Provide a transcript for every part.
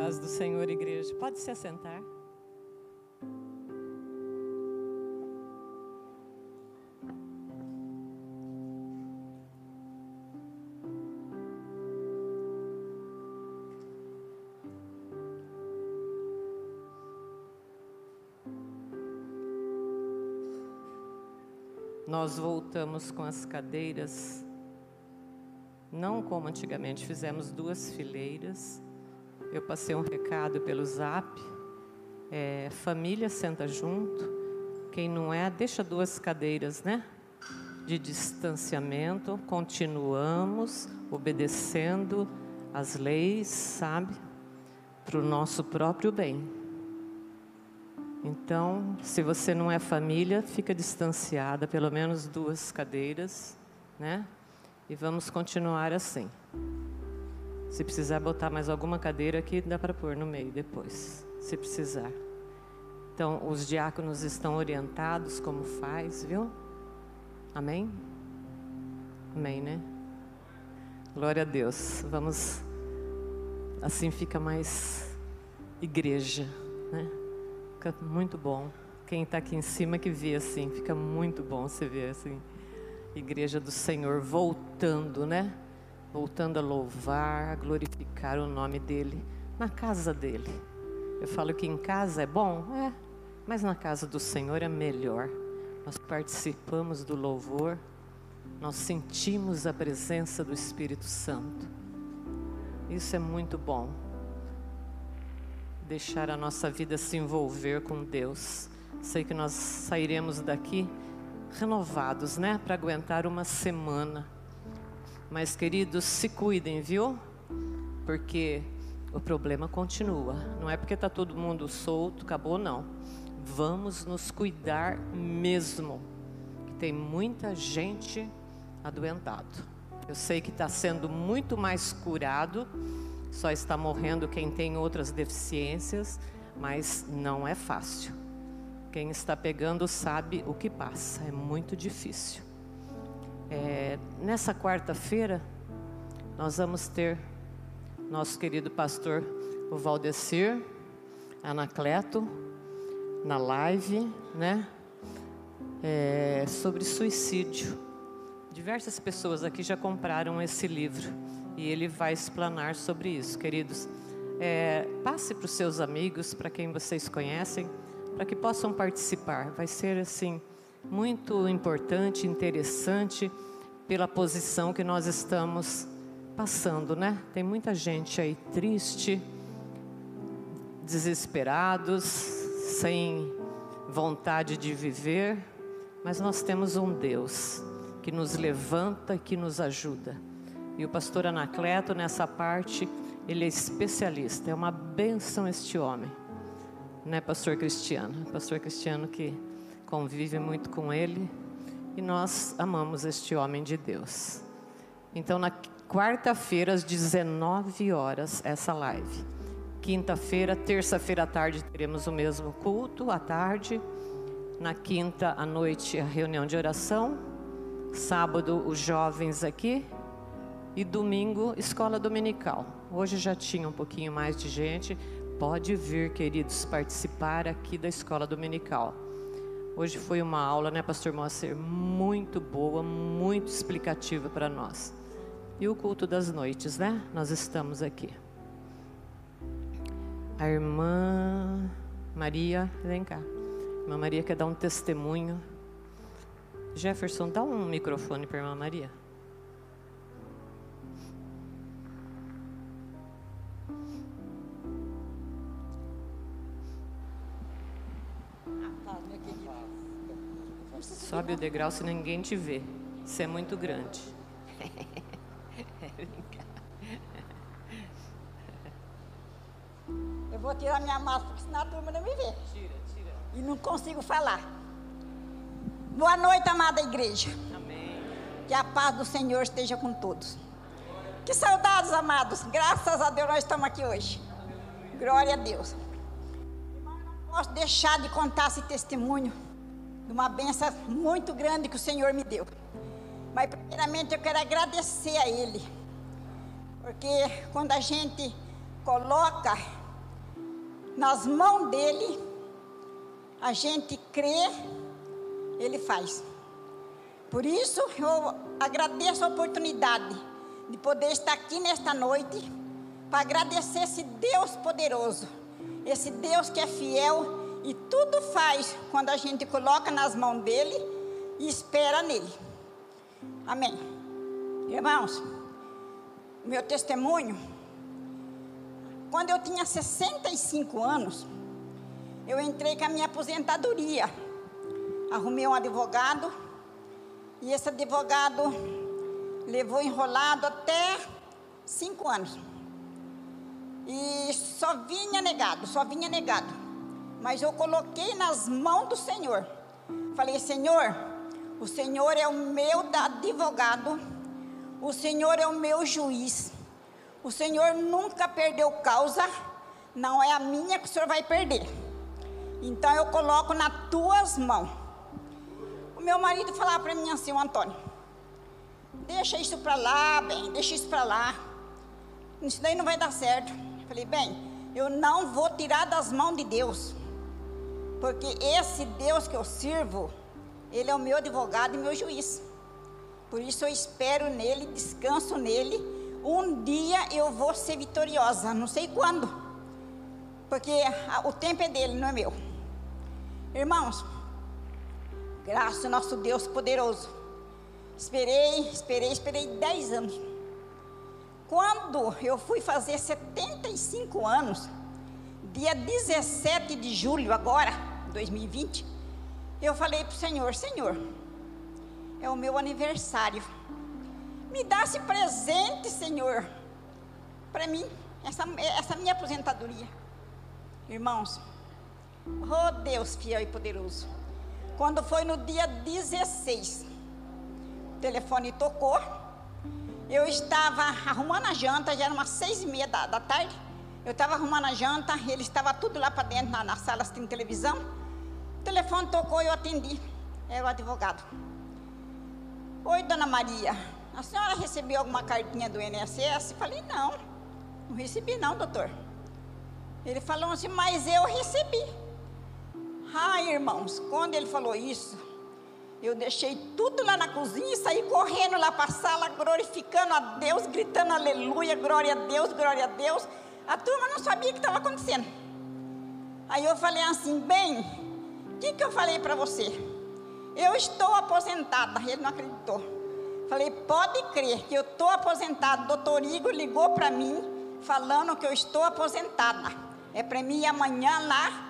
Paz do Senhor, igreja. Pode se assentar. Nós voltamos com as cadeiras, não como antigamente, fizemos duas fileiras eu passei um recado pelo zap. É, família senta junto. Quem não é, deixa duas cadeiras, né? De distanciamento. Continuamos obedecendo as leis, sabe? Para o nosso próprio bem. Então, se você não é família, fica distanciada, pelo menos duas cadeiras, né? E vamos continuar assim. Se precisar botar mais alguma cadeira aqui, dá para pôr no meio depois, se precisar. Então, os diáconos estão orientados como faz, viu? Amém? Amém, né? Glória a Deus. Vamos. Assim fica mais igreja, né? Fica muito bom. Quem está aqui em cima que vê assim, fica muito bom você ver assim. Igreja do Senhor voltando, né? Voltando a louvar, a glorificar o nome dele na casa dele. Eu falo que em casa é bom, é, mas na casa do Senhor é melhor. Nós participamos do louvor, nós sentimos a presença do Espírito Santo. Isso é muito bom. Deixar a nossa vida se envolver com Deus. Sei que nós sairemos daqui renovados, né, para aguentar uma semana mas, queridos, se cuidem, viu? Porque o problema continua. Não é porque está todo mundo solto, acabou, não. Vamos nos cuidar mesmo. Tem muita gente adoentado. Eu sei que está sendo muito mais curado, só está morrendo quem tem outras deficiências, mas não é fácil. Quem está pegando sabe o que passa, é muito difícil. É, nessa quarta-feira, nós vamos ter nosso querido pastor, o Valdecir, Anacleto, na live, né? É, sobre suicídio. Diversas pessoas aqui já compraram esse livro e ele vai explanar sobre isso, queridos. É, passe para os seus amigos, para quem vocês conhecem, para que possam participar. Vai ser assim muito importante, interessante pela posição que nós estamos passando, né? Tem muita gente aí triste, desesperados, sem vontade de viver, mas nós temos um Deus que nos levanta e que nos ajuda. E o pastor Anacleto, nessa parte, ele é especialista, é uma benção este homem, né, pastor Cristiano? Pastor Cristiano que convive muito com ele e nós amamos este homem de Deus. Então, na quarta-feira, às 19 horas, essa live. Quinta-feira, terça-feira à tarde, teremos o mesmo culto à tarde. Na quinta à noite, a reunião de oração. Sábado, os jovens aqui. E domingo, escola dominical. Hoje já tinha um pouquinho mais de gente. Pode vir, queridos, participar aqui da escola dominical. Hoje foi uma aula, né, Pastor Moacir, muito boa, muito explicativa para nós. E o culto das noites, né? Nós estamos aqui. A irmã Maria, vem cá. A irmã Maria quer dar um testemunho. Jefferson, dá um microfone para a irmã Maria. Sobe o degrau se ninguém te vê. Isso é muito grande. Eu vou tirar minha máscara, porque senão a turma não me vê. Tira, tira. E não consigo falar. Boa noite, amada igreja. Amém. Que a paz do Senhor esteja com todos. Que saudades, amados. Graças a Deus nós estamos aqui hoje. Glória a Deus. Irmão, eu não posso deixar de contar esse testemunho uma benção muito grande que o Senhor me deu. Mas primeiramente eu quero agradecer a Ele. Porque quando a gente coloca nas mãos dele, a gente crê, ele faz. Por isso, eu agradeço a oportunidade de poder estar aqui nesta noite para agradecer esse Deus poderoso, esse Deus que é fiel e tudo faz quando a gente coloca nas mãos dele e espera nele. Amém. Irmãos, meu testemunho, quando eu tinha 65 anos, eu entrei com a minha aposentadoria. Arrumei um advogado e esse advogado levou enrolado até cinco anos. E só vinha negado, só vinha negado. Mas eu coloquei nas mãos do Senhor. Falei, Senhor, o Senhor é o meu advogado, o Senhor é o meu juiz. O Senhor nunca perdeu causa, não é a minha que o Senhor vai perder. Então eu coloco nas tuas mãos. O meu marido falava para mim assim, o Antônio, deixa isso para lá, bem, deixa isso para lá. Isso daí não vai dar certo. Falei, bem, eu não vou tirar das mãos de Deus. Porque esse Deus que eu sirvo, ele é o meu advogado e meu juiz. Por isso eu espero nele, descanso nele. Um dia eu vou ser vitoriosa, não sei quando. Porque o tempo é dele, não é meu. Irmãos, Graças ao nosso Deus poderoso. Esperei, esperei, esperei 10 anos. Quando eu fui fazer 75 anos, dia 17 de julho, agora, 2020, eu falei para o Senhor: Senhor, é o meu aniversário. Me dá esse presente, Senhor, para mim, essa, essa minha aposentadoria. Irmãos, oh Deus fiel e poderoso. Quando foi no dia 16, o telefone tocou. Eu estava arrumando a janta, já era umas seis e meia da, da tarde. Eu estava arrumando a janta, ele estava tudo lá para dentro, na, na sala tem televisão. O telefone tocou eu atendi. Era o advogado. Oi, dona Maria, a senhora recebeu alguma cartinha do INSS? Falei, não, não recebi não, doutor. Ele falou assim, mas eu recebi. Ai, irmãos, quando ele falou isso, eu deixei tudo lá na cozinha e saí correndo lá para a sala, glorificando a Deus, gritando aleluia, glória a Deus, glória a Deus. A turma não sabia o que estava acontecendo. Aí eu falei assim, bem, o que, que eu falei para você? Eu estou aposentada. Ele não acreditou. Falei, pode crer que eu estou aposentada. Doutor Igor ligou para mim, falando que eu estou aposentada. É para mim amanhã lá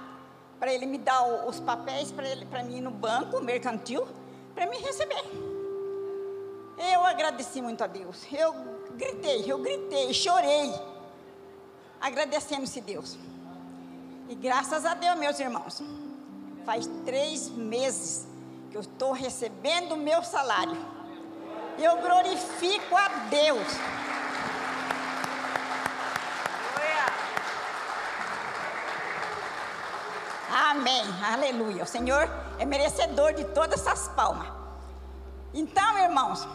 para ele me dar os papéis para mim ir no banco mercantil, para me receber. Eu agradeci muito a Deus. Eu gritei, eu gritei, chorei, agradecendo esse Deus. E graças a Deus, meus irmãos, faz três meses que eu estou recebendo o meu salário. Eu glorifico a Deus. Amém. Aleluia. O Senhor é merecedor de todas essas palmas. Então, irmãos,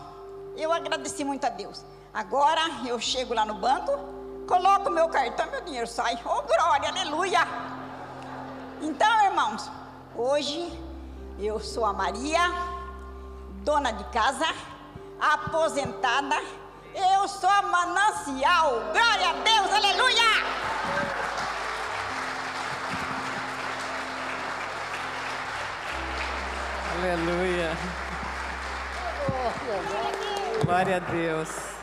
eu agradeci muito a Deus. Agora eu chego lá no banco, coloco meu cartão, meu dinheiro sai. Oh, glória, aleluia. Então, irmãos, hoje eu sou a Maria, dona de casa, aposentada. Eu sou a manancial. Glória a Deus, aleluia. Aleluia. Glória a Deus.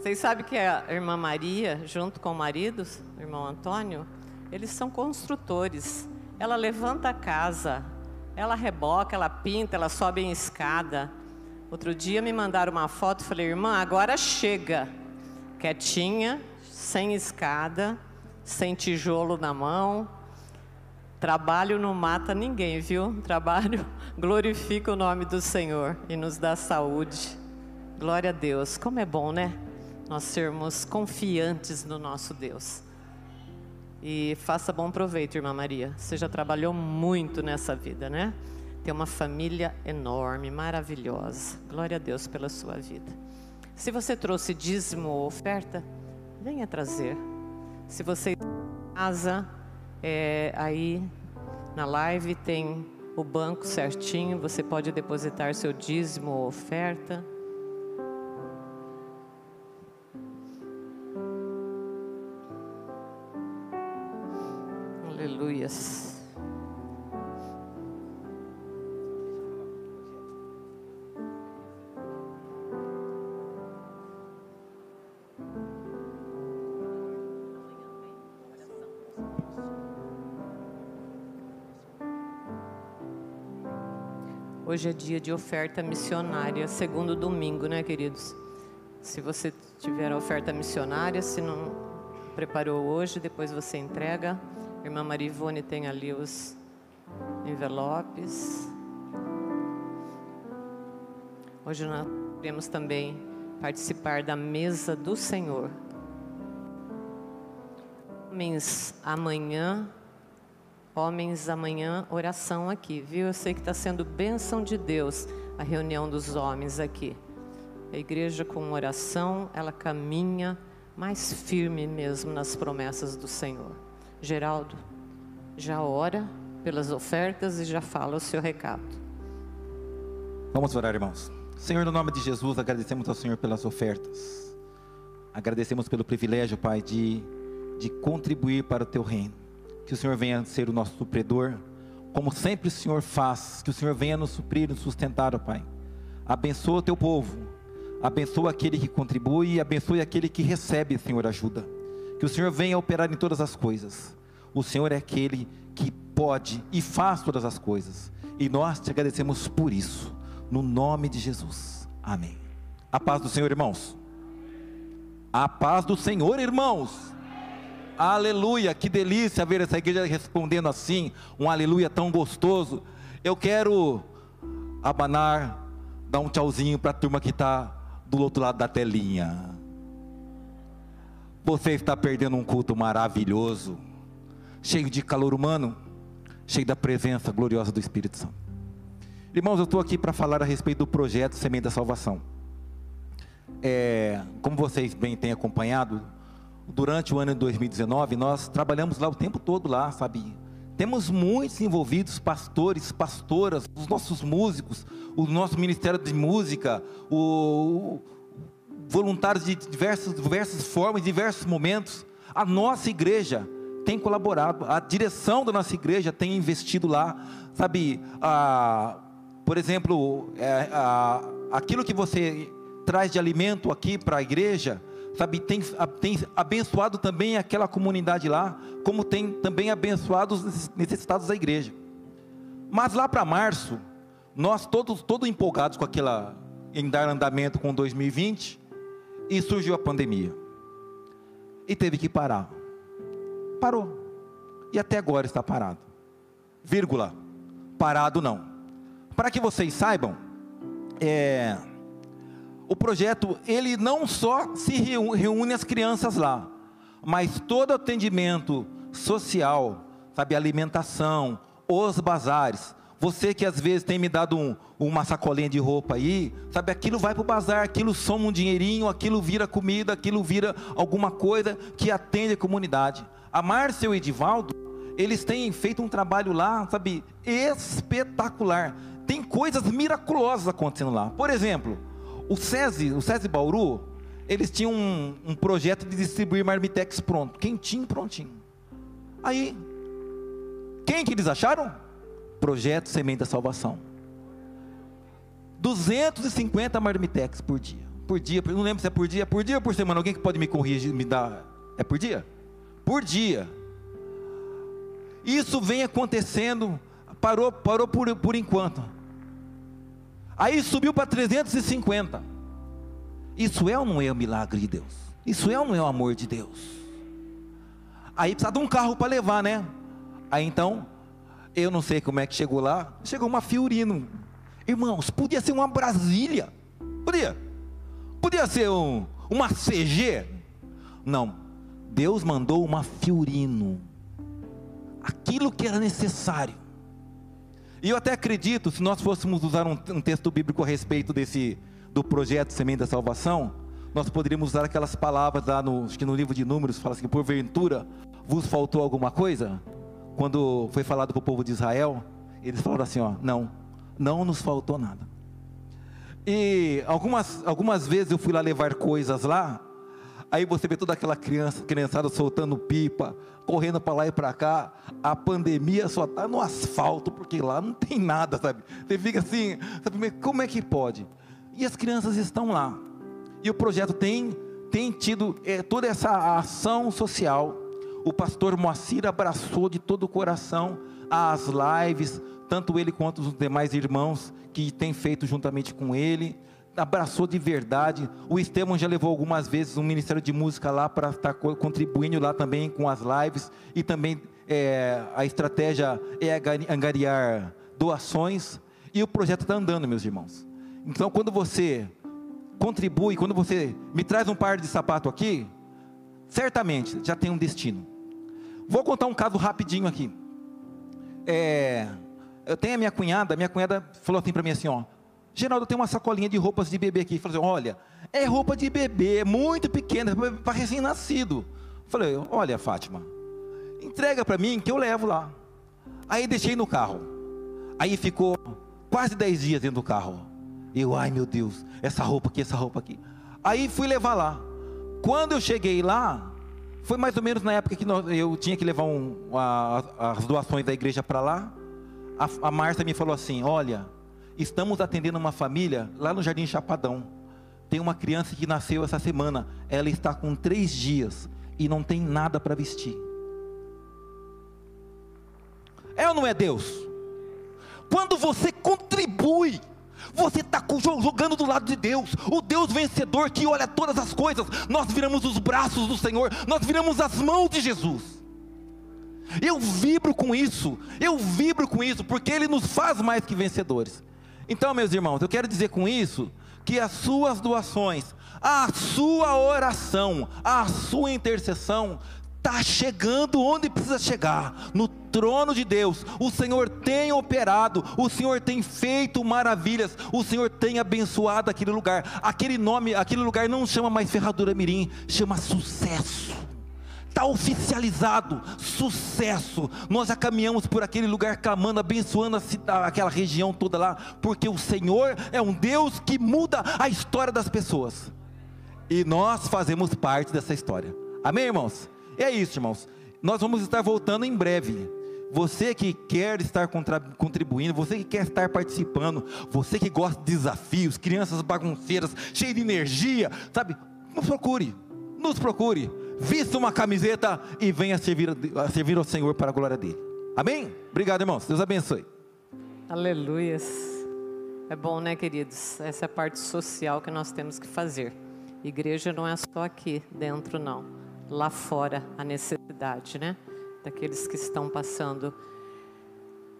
Vocês sabem que a irmã Maria, junto com o marido, o irmão Antônio, eles são construtores. Ela levanta a casa, ela reboca, ela pinta, ela sobe em escada. Outro dia me mandaram uma foto, falei, irmã, agora chega. Quietinha, sem escada, sem tijolo na mão, Trabalho não mata ninguém, viu? Trabalho glorifica o nome do Senhor e nos dá saúde. Glória a Deus. Como é bom, né? Nós sermos confiantes no nosso Deus. E faça bom proveito, irmã Maria. Você já trabalhou muito nessa vida, né? Tem uma família enorme, maravilhosa. Glória a Deus pela sua vida. Se você trouxe dízimo ou oferta, venha trazer. Se você casa, é, aí na live tem o banco certinho, você pode depositar seu dízimo ou oferta. Aleluias. Hoje é dia de oferta missionária, segundo domingo, né, queridos? Se você tiver oferta missionária, se não preparou hoje, depois você entrega. Irmã Marivone tem ali os envelopes. Hoje nós queremos também participar da mesa do Senhor. Homens, amanhã Homens, amanhã oração aqui, viu? Eu sei que está sendo bênção de Deus a reunião dos homens aqui. A igreja com oração, ela caminha mais firme mesmo nas promessas do Senhor. Geraldo, já ora pelas ofertas e já fala o seu recado. Vamos orar, irmãos. Senhor, no nome de Jesus, agradecemos ao Senhor pelas ofertas. Agradecemos pelo privilégio, Pai, de, de contribuir para o teu reino que o Senhor venha ser o nosso supridor, como sempre o Senhor faz, que o Senhor venha nos suprir, nos sustentar, Pai. Abençoa o teu povo, abençoa aquele que contribui e abençoe aquele que recebe, Senhor, ajuda. Que o Senhor venha operar em todas as coisas. O Senhor é aquele que pode e faz todas as coisas. E nós te agradecemos por isso, no nome de Jesus. Amém. A paz do Senhor, irmãos. A paz do Senhor, irmãos. Aleluia, que delícia ver essa igreja respondendo assim, um aleluia tão gostoso. Eu quero abanar, dar um tchauzinho para a turma que está do outro lado da telinha. Você está perdendo um culto maravilhoso, cheio de calor humano, cheio da presença gloriosa do Espírito Santo. Irmãos, eu estou aqui para falar a respeito do projeto Semente da Salvação. É, como vocês bem têm acompanhado, durante o ano de 2019, nós trabalhamos lá o tempo todo lá, sabe? Temos muitos envolvidos, pastores, pastoras, os nossos músicos, o nosso ministério de música, o, voluntários de diversas, diversas formas, diversos momentos. A nossa igreja tem colaborado, a direção da nossa igreja tem investido lá, sabe? A, por exemplo, é, a, aquilo que você traz de alimento aqui para a igreja, sabe, tem, tem abençoado também aquela comunidade lá, como tem também abençoado os necessitados da igreja. Mas lá para março, nós todos, todos empolgados com aquela, em dar andamento com 2020, e surgiu a pandemia. E teve que parar. Parou. E até agora está parado. Vírgula. Parado não. Para que vocês saibam, é, o projeto ele não só se reúne as crianças lá, mas todo atendimento social, sabe, alimentação, os bazares. Você que às vezes tem me dado um, uma sacolinha de roupa aí, sabe, aquilo vai para o bazar, aquilo soma um dinheirinho, aquilo vira comida, aquilo vira alguma coisa que atende a comunidade. A Márcia e o Edivaldo, eles têm feito um trabalho lá, sabe, espetacular. Tem coisas miraculosas acontecendo lá. Por exemplo, o SESI, o SESI Bauru, eles tinham um, um projeto de distribuir marmitex pronto, quentinho, prontinho. Aí, quem que eles acharam? Projeto Semente da Salvação. 250 marmitex por dia. Por dia, não lembro se é por dia, por dia ou por semana. Alguém que pode me corrigir, me dar. É por dia? Por dia. Isso vem acontecendo, parou, parou por, por enquanto. Aí subiu para 350. Isso é ou não é o milagre de Deus? Isso é ou não é o amor de Deus? Aí precisa de um carro para levar, né? Aí então, eu não sei como é que chegou lá. Chegou uma Fiorino. Irmãos, podia ser uma Brasília. Podia. Podia ser um, uma CG. Não. Deus mandou uma Fiorino. Aquilo que era necessário. E eu até acredito, se nós fôssemos usar um, um texto bíblico a respeito desse do projeto Semente da Salvação, nós poderíamos usar aquelas palavras lá no, acho que no livro de Números, fala assim: porventura vos faltou alguma coisa? Quando foi falado para o povo de Israel, eles falaram assim: ó, não, não nos faltou nada. E algumas, algumas vezes eu fui lá levar coisas lá, aí você vê toda aquela criança, criançada soltando pipa, correndo para lá e para cá, a pandemia só está no asfalto, porque lá não tem nada, sabe? Você fica assim, sabe, como é que pode? E as crianças estão lá. E o projeto tem, tem tido é, toda essa ação social. O pastor Moacir abraçou de todo o coração as lives, tanto ele quanto os demais irmãos que têm feito juntamente com ele. Abraçou de verdade. O Estevam já levou algumas vezes um ministério de música lá para estar contribuindo lá também com as lives. E também é, a estratégia é angariar doações. E o projeto está andando, meus irmãos. Então, quando você contribui, quando você me traz um par de sapato aqui, certamente já tem um destino. Vou contar um caso rapidinho aqui. É, eu tenho a minha cunhada, minha cunhada falou assim para mim assim, ó, Geraldo, tem uma sacolinha de roupas de bebê aqui. Falei assim, olha, é roupa de bebê, muito pequena, para recém-nascido. Falei, olha, Fátima, entrega para mim que eu levo lá. Aí deixei no carro. Aí ficou quase 10 dias dentro do carro. Eu, ai meu Deus, essa roupa aqui, essa roupa aqui. Aí fui levar lá. Quando eu cheguei lá, foi mais ou menos na época que eu tinha que levar um, a, as doações da igreja para lá. A, a Márcia me falou assim: Olha, estamos atendendo uma família lá no Jardim Chapadão. Tem uma criança que nasceu essa semana. Ela está com três dias e não tem nada para vestir. É ou não é Deus? Quando você contribui você está jogando do lado de Deus, o Deus vencedor que olha todas as coisas. Nós viramos os braços do Senhor, nós viramos as mãos de Jesus. Eu vibro com isso, eu vibro com isso, porque Ele nos faz mais que vencedores. Então, meus irmãos, eu quero dizer com isso que as suas doações, a sua oração, a sua intercessão está chegando onde precisa chegar, no trono de Deus. O Senhor tem operado, o Senhor tem feito maravilhas, o Senhor tem abençoado aquele lugar. Aquele nome, aquele lugar não chama mais Ferradura Mirim, chama sucesso. Está oficializado, sucesso. Nós já caminhamos por aquele lugar clamando, abençoando a, aquela região toda lá, porque o Senhor é um Deus que muda a história das pessoas. E nós fazemos parte dessa história. Amém, irmãos? É isso, irmãos. Nós vamos estar voltando em breve. Você que quer estar contribuindo, você que quer estar participando, você que gosta de desafios, crianças bagunceiras, cheias de energia, sabe? Nos procure, nos procure. Vista uma camiseta e venha servir, servir ao Senhor para a glória dele. Amém? Obrigado, irmãos. Deus abençoe. Aleluias. É bom, né, queridos? Essa é a parte social que nós temos que fazer. Igreja não é só aqui dentro, não lá fora a necessidade, né? Daqueles que estão passando.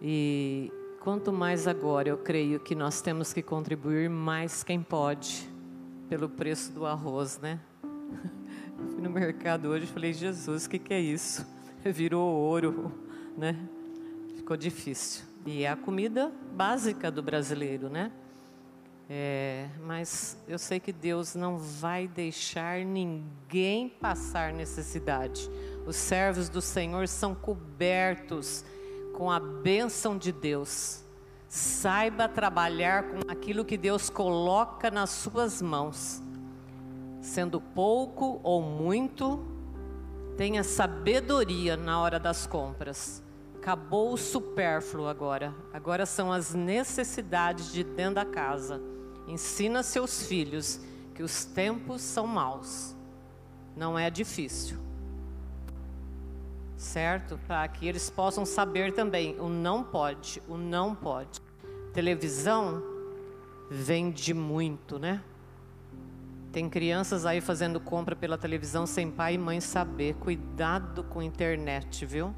E quanto mais agora, eu creio que nós temos que contribuir mais quem pode, pelo preço do arroz, né? fui no mercado hoje e falei, Jesus, o que, que é isso? Virou ouro, né? Ficou difícil. E é a comida básica do brasileiro, né? É, mas eu sei que Deus não vai deixar ninguém passar necessidade. Os servos do Senhor são cobertos com a bênção de Deus. Saiba trabalhar com aquilo que Deus coloca nas suas mãos. Sendo pouco ou muito, tenha sabedoria na hora das compras. Acabou o supérfluo agora. Agora são as necessidades de dentro da casa. Ensina seus filhos que os tempos são maus. Não é difícil. Certo? Para que eles possam saber também o não pode, o não pode. Televisão vende muito, né? Tem crianças aí fazendo compra pela televisão sem pai e mãe saber. Cuidado com a internet, viu?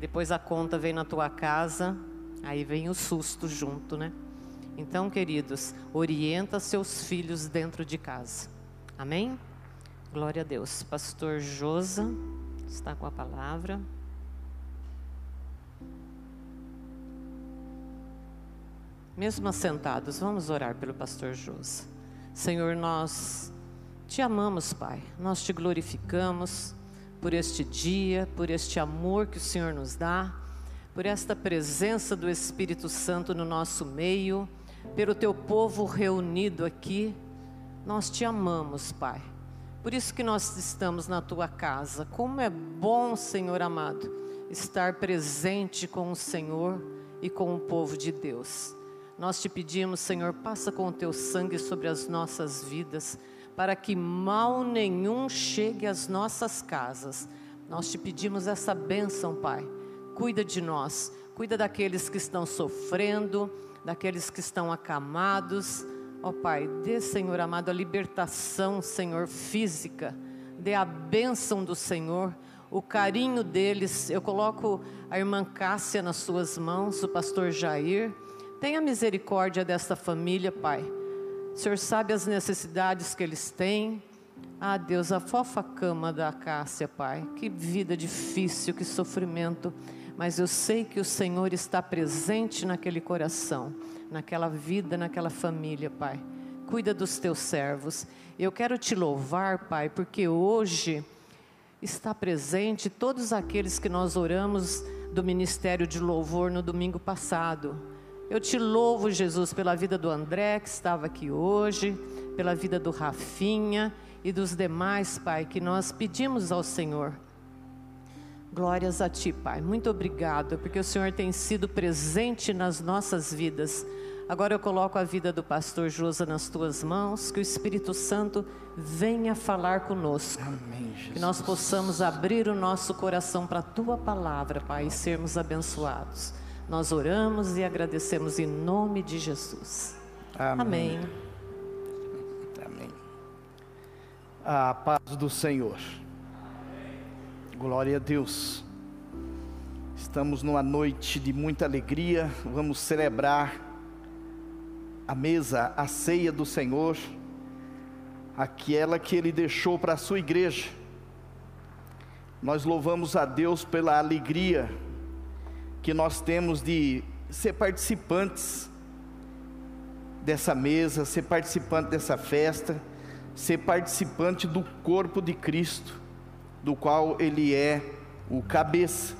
Depois a conta vem na tua casa, aí vem o susto junto, né? Então, queridos, orienta seus filhos dentro de casa. Amém? Glória a Deus. Pastor Josa está com a palavra. Mesmo assentados, vamos orar pelo pastor Josa. Senhor, nós Te amamos, Pai. Nós te glorificamos por este dia, por este amor que o Senhor nos dá, por esta presença do Espírito Santo no nosso meio, pelo teu povo reunido aqui. Nós te amamos, Pai. Por isso que nós estamos na tua casa. Como é bom, Senhor amado, estar presente com o Senhor e com o povo de Deus. Nós te pedimos, Senhor, passa com o teu sangue sobre as nossas vidas para que mal nenhum chegue às nossas casas. Nós te pedimos essa bênção, Pai. Cuida de nós, cuida daqueles que estão sofrendo, daqueles que estão acamados. Ó oh, Pai, dê, Senhor amado, a libertação, Senhor, física. Dê a bênção do Senhor, o carinho deles. Eu coloco a irmã Cássia nas suas mãos, o pastor Jair. Tenha misericórdia desta família, Pai o Senhor sabe as necessidades que eles têm. Ah, Deus, a fofa cama da Cássia, Pai. Que vida difícil, que sofrimento. Mas eu sei que o Senhor está presente naquele coração, naquela vida, naquela família, Pai. Cuida dos teus servos. Eu quero te louvar, Pai, porque hoje está presente todos aqueles que nós oramos do ministério de louvor no domingo passado. Eu te louvo, Jesus, pela vida do André, que estava aqui hoje, pela vida do Rafinha e dos demais, Pai, que nós pedimos ao Senhor. Glórias a Ti, Pai. Muito obrigado, porque o Senhor tem sido presente nas nossas vidas. Agora eu coloco a vida do pastor Josa nas tuas mãos, que o Espírito Santo venha falar conosco. Amém, que nós possamos abrir o nosso coração para a tua palavra, Pai, e sermos abençoados. Nós oramos e agradecemos em nome de Jesus. Amém. Amém. Amém. A paz do Senhor. Glória a Deus. Estamos numa noite de muita alegria. Vamos celebrar a mesa, a ceia do Senhor, aquela que Ele deixou para a sua igreja. Nós louvamos a Deus pela alegria que nós temos de ser participantes dessa mesa, ser participante dessa festa, ser participante do corpo de Cristo, do qual Ele é o cabeça.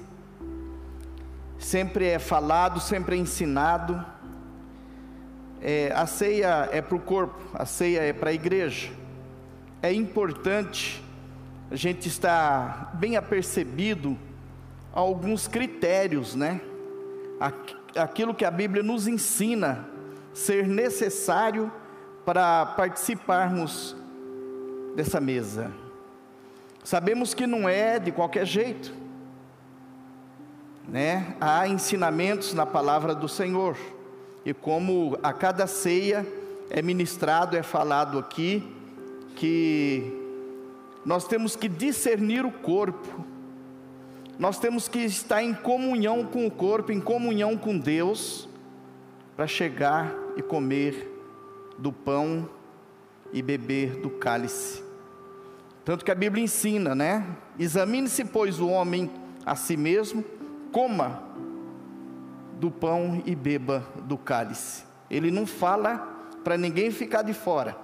Sempre é falado, sempre é ensinado. É, a ceia é para o corpo, a ceia é para a igreja. É importante a gente estar bem apercebido alguns critérios, né? Aquilo que a Bíblia nos ensina ser necessário para participarmos dessa mesa. Sabemos que não é de qualquer jeito, né? Há ensinamentos na palavra do Senhor, e como a cada ceia é ministrado, é falado aqui, que nós temos que discernir o corpo, nós temos que estar em comunhão com o corpo, em comunhão com Deus, para chegar e comer do pão e beber do cálice. Tanto que a Bíblia ensina, né? Examine-se, pois, o homem a si mesmo, coma do pão e beba do cálice. Ele não fala para ninguém ficar de fora.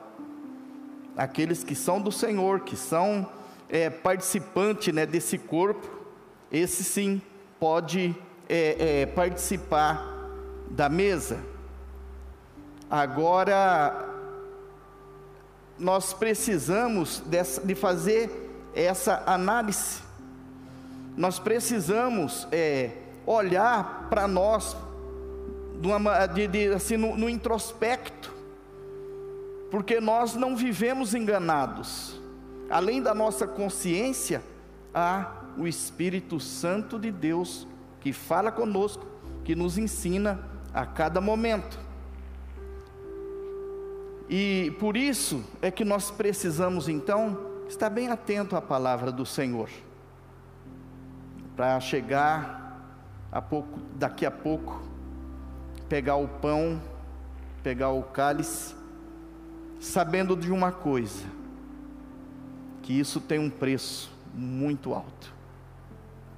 Aqueles que são do Senhor, que são é, participantes né, desse corpo, esse sim pode é, é, participar da mesa. Agora, nós precisamos dessa, de fazer essa análise. Nós precisamos é, olhar para nós de, de, assim, no, no introspecto, porque nós não vivemos enganados. Além da nossa consciência, há o Espírito Santo de Deus que fala conosco, que nos ensina a cada momento. E por isso é que nós precisamos então estar bem atento à palavra do Senhor. Para chegar a pouco, daqui a pouco, pegar o pão, pegar o cálice, sabendo de uma coisa, que isso tem um preço muito alto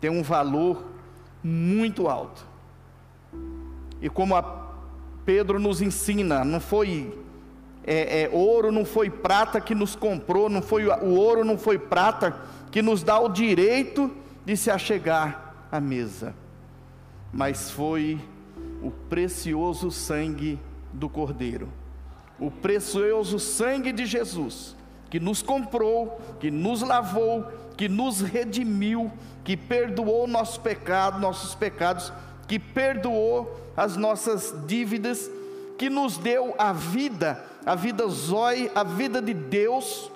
tem um valor muito alto. E como Pedro nos ensina, não foi é, é, ouro, não foi prata que nos comprou, não foi o ouro, não foi prata que nos dá o direito de se achegar à mesa, mas foi o precioso sangue do Cordeiro, o precioso sangue de Jesus, que nos comprou, que nos lavou, que nos redimiu, que perdoou nosso pecado, nossos pecados, que perdoou as nossas dívidas, que nos deu a vida, a vida zói, a vida de Deus,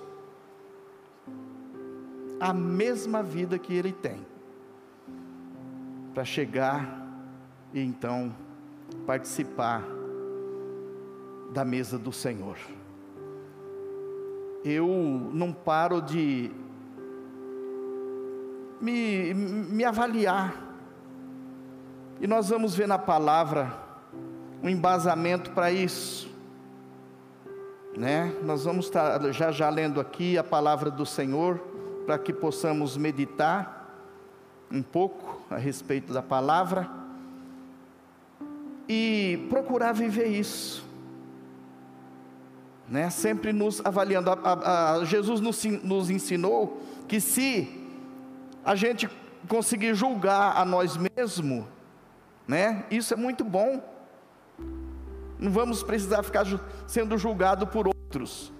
a mesma vida que Ele tem, para chegar e então participar da mesa do Senhor. Eu não paro de me, me avaliar. E nós vamos ver na palavra um embasamento para isso. Né? Nós vamos estar já já lendo aqui a palavra do Senhor para que possamos meditar um pouco a respeito da palavra e procurar viver isso. Né? Sempre nos avaliando. A, a, a, Jesus nos, nos ensinou que se a gente conseguir julgar a nós mesmos, né? Isso é muito bom. Não vamos precisar ficar sendo julgado por outros,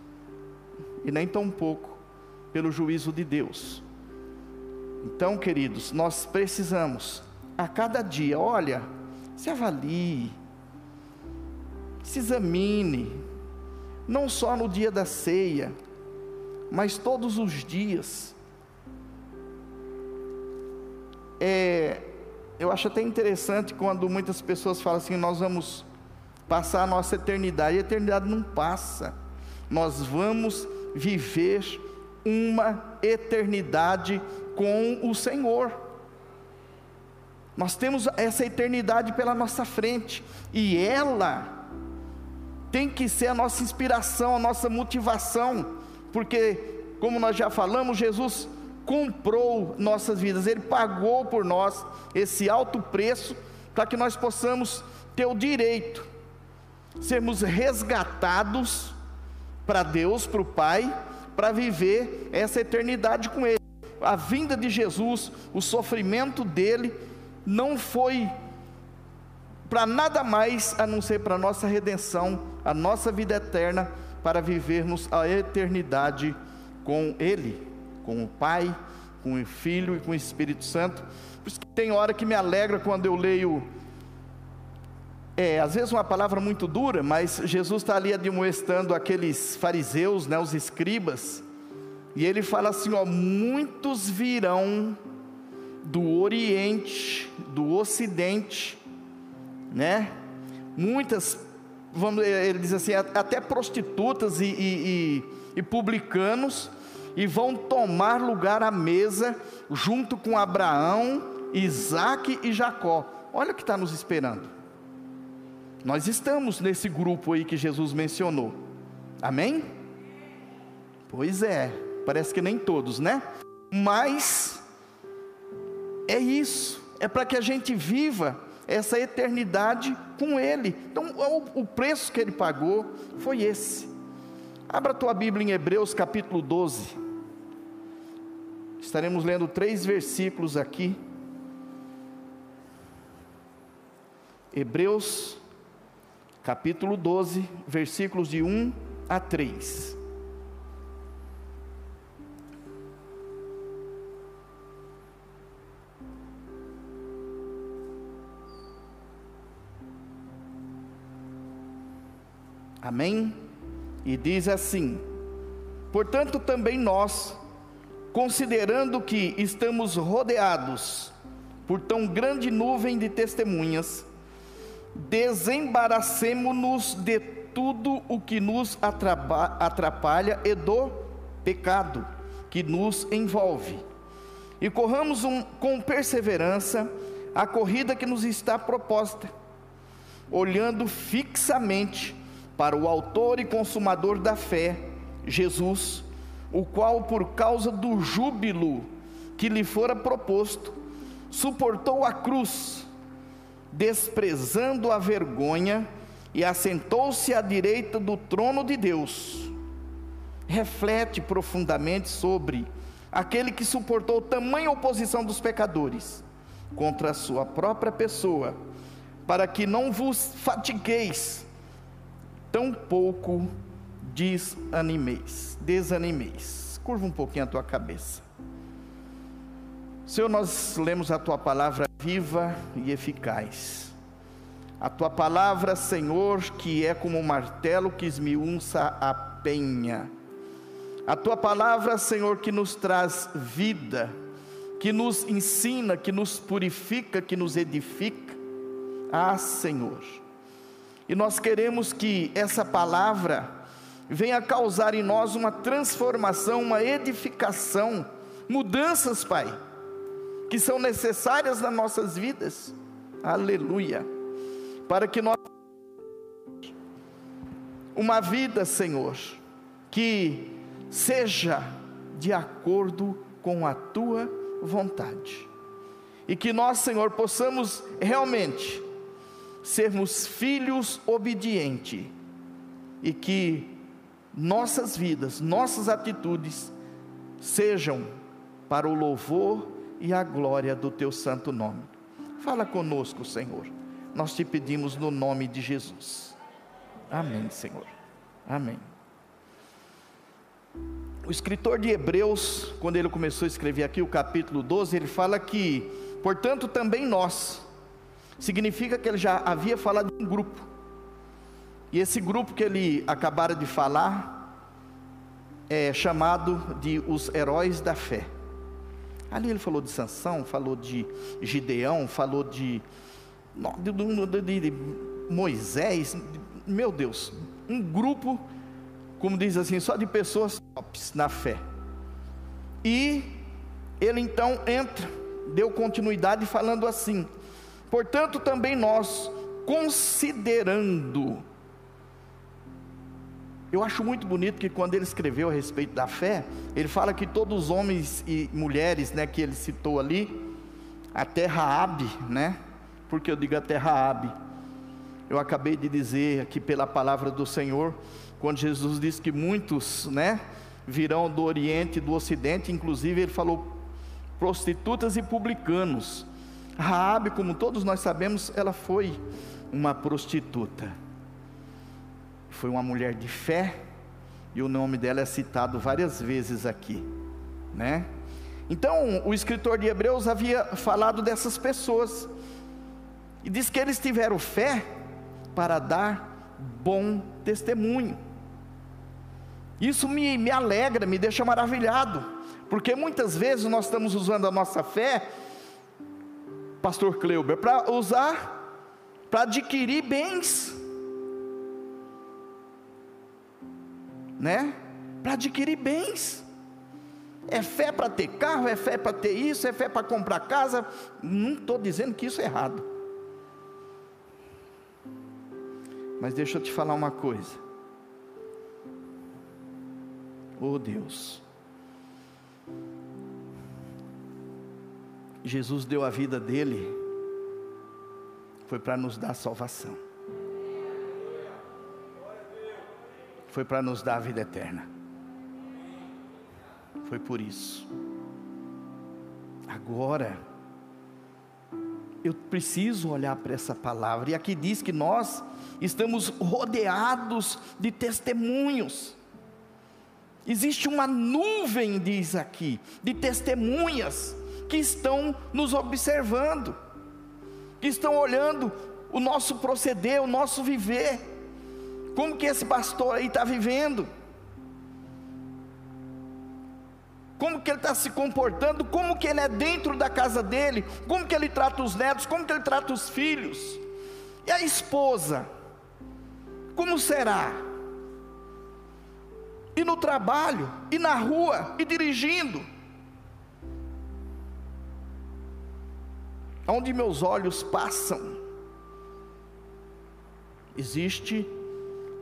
e nem tão pouco pelo juízo de Deus. Então, queridos, nós precisamos a cada dia, olha, se avalie, se examine, não só no dia da ceia, mas todos os dias. É, eu acho até interessante quando muitas pessoas falam assim: nós vamos passar a nossa eternidade. A eternidade não passa, nós vamos viver uma eternidade com o Senhor. Nós temos essa eternidade pela nossa frente, e ela tem que ser a nossa inspiração, a nossa motivação, porque, como nós já falamos, Jesus comprou nossas vidas, Ele pagou por nós esse alto preço para que nós possamos ter o direito, sermos resgatados para Deus, para o Pai, para viver essa eternidade com Ele. A vinda de Jesus, o sofrimento dele, não foi para nada mais a não ser para a nossa redenção, a nossa vida eterna, para vivermos a eternidade com Ele com o Pai, com o Filho e com o Espírito Santo. Por isso que tem hora que me alegra quando eu leio, é, às vezes uma palavra muito dura, mas Jesus está ali admoestando aqueles fariseus, né, os escribas, e ele fala assim: ó, muitos virão do Oriente, do Ocidente, né? Muitas, vamos, ele diz assim, até prostitutas e, e, e, e publicanos e vão tomar lugar à mesa junto com Abraão, Isaac e Jacó. Olha o que está nos esperando. Nós estamos nesse grupo aí que Jesus mencionou. Amém? Pois é, parece que nem todos, né? Mas é isso, é para que a gente viva essa eternidade com Ele. Então, o, preço que Ele pagou foi esse. Abra a tua Bíblia em Hebreus capítulo 12. Estaremos lendo três versículos aqui. Hebreus, capítulo 12, versículos de 1 a 3. Amém? E diz assim: Portanto, também nós, considerando que estamos rodeados por tão grande nuvem de testemunhas, desembaracemo-nos de tudo o que nos atrapalha e do pecado que nos envolve, e corramos um, com perseverança a corrida que nos está proposta, olhando fixamente para o Autor e Consumador da fé, Jesus o qual, por causa do júbilo que lhe fora proposto, suportou a cruz, desprezando a vergonha, e assentou-se à direita do trono de Deus. Reflete profundamente sobre aquele que suportou tamanha oposição dos pecadores contra a sua própria pessoa, para que não vos fatigueis, tão pouco desanimeis, desanimeis. Curva um pouquinho a tua cabeça. Senhor, nós lemos a tua palavra viva e eficaz. A tua palavra, Senhor, que é como um martelo que esmiunça a penha. A tua palavra, Senhor, que nos traz vida, que nos ensina, que nos purifica, que nos edifica. Ah, Senhor. E nós queremos que essa palavra venha causar em nós uma transformação, uma edificação, mudanças, Pai que são necessárias nas nossas vidas. Aleluia. Para que nós uma vida, Senhor, que seja de acordo com a tua vontade. E que nós, Senhor, possamos realmente sermos filhos obedientes e que nossas vidas, nossas atitudes sejam para o louvor e a glória do teu santo nome. Fala conosco, Senhor. Nós te pedimos no nome de Jesus. Amém, Senhor. Amém. O escritor de Hebreus, quando ele começou a escrever aqui o capítulo 12, ele fala que, portanto, também nós, significa que ele já havia falado de um grupo, e esse grupo que ele acabara de falar é chamado de os heróis da fé. Ali ele falou de Sansão, falou de Gideão, falou de, de, de, de Moisés, meu Deus, um grupo, como diz assim, só de pessoas tops na fé. E ele então entra, deu continuidade falando assim: portanto, também nós, considerando eu acho muito bonito que quando ele escreveu a respeito da fé, ele fala que todos os homens e mulheres, né, que ele citou ali, até Raabe, né? Porque eu digo até Raabe. Eu acabei de dizer aqui pela palavra do Senhor, quando Jesus disse que muitos, né, virão do Oriente e do Ocidente, inclusive ele falou prostitutas e publicanos. Raabe, como todos nós sabemos, ela foi uma prostituta foi uma mulher de fé, e o nome dela é citado várias vezes aqui, né? Então, o escritor de Hebreus havia falado dessas pessoas, e diz que eles tiveram fé para dar bom testemunho. Isso me, me alegra, me deixa maravilhado, porque muitas vezes nós estamos usando a nossa fé, Pastor Kleuber, para usar, para adquirir bens, né? Para adquirir bens. É fé para ter carro, é fé para ter isso, é fé para comprar casa. Não estou dizendo que isso é errado. Mas deixa eu te falar uma coisa. Oh Deus. Jesus deu a vida dele, foi para nos dar salvação. Foi para nos dar a vida eterna. Foi por isso. Agora, eu preciso olhar para essa palavra, e aqui diz que nós estamos rodeados de testemunhos. Existe uma nuvem, diz aqui, de testemunhas que estão nos observando, que estão olhando o nosso proceder, o nosso viver. Como que esse pastor aí está vivendo? Como que ele está se comportando? Como que ele é dentro da casa dele? Como que ele trata os netos? Como que ele trata os filhos? E a esposa? Como será? E no trabalho? E na rua? E dirigindo? Onde meus olhos passam, existe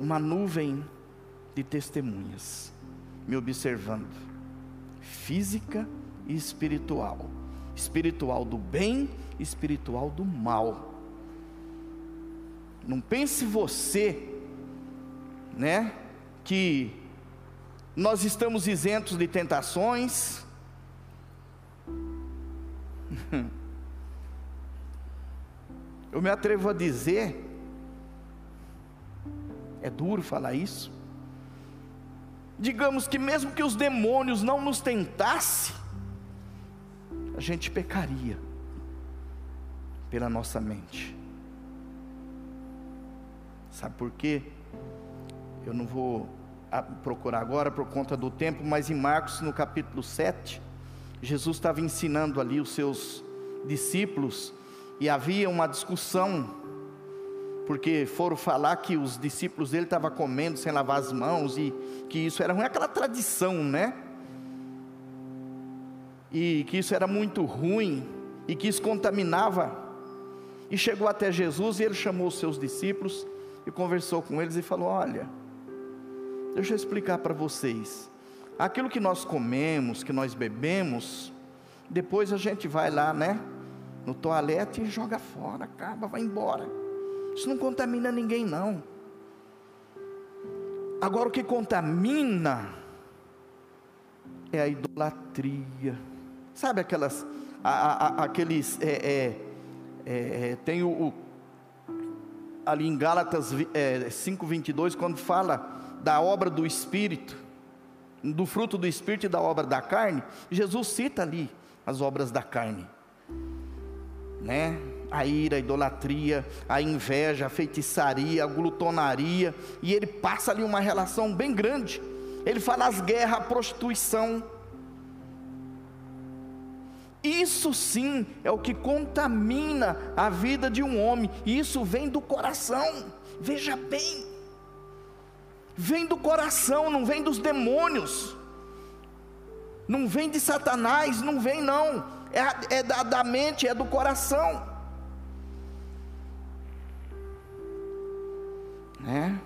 uma nuvem de testemunhas me observando, física e espiritual, espiritual do bem, espiritual do mal. Não pense você, né, que nós estamos isentos de tentações. Eu me atrevo a dizer, é duro falar isso. Digamos que mesmo que os demônios não nos tentassem, a gente pecaria pela nossa mente. Sabe por quê? Eu não vou procurar agora por conta do tempo, mas em Marcos, no capítulo 7, Jesus estava ensinando ali os seus discípulos e havia uma discussão, porque foram falar que os discípulos dele estavam comendo sem lavar as mãos e que isso era ruim, aquela tradição, né? E que isso era muito ruim e que isso contaminava. E chegou até Jesus e ele chamou os seus discípulos e conversou com eles e falou: Olha, deixa eu explicar para vocês. Aquilo que nós comemos, que nós bebemos, depois a gente vai lá, né? No toalete e joga fora, acaba, vai embora. Isso não contamina ninguém, não. Agora o que contamina é a idolatria. Sabe aquelas, a, a, aqueles, é, é, é, é tem o, o ali em Gálatas é, 5,22, quando fala da obra do Espírito, do fruto do Espírito e da obra da carne, Jesus cita ali as obras da carne, né? A ira, a idolatria, a inveja, a feitiçaria, a glutonaria, e ele passa ali uma relação bem grande. Ele fala as guerras, a prostituição, isso sim é o que contamina a vida de um homem, e isso vem do coração. Veja bem, vem do coração, não vem dos demônios, não vem de Satanás, não vem não, é, é da, da mente, é do coração. Né?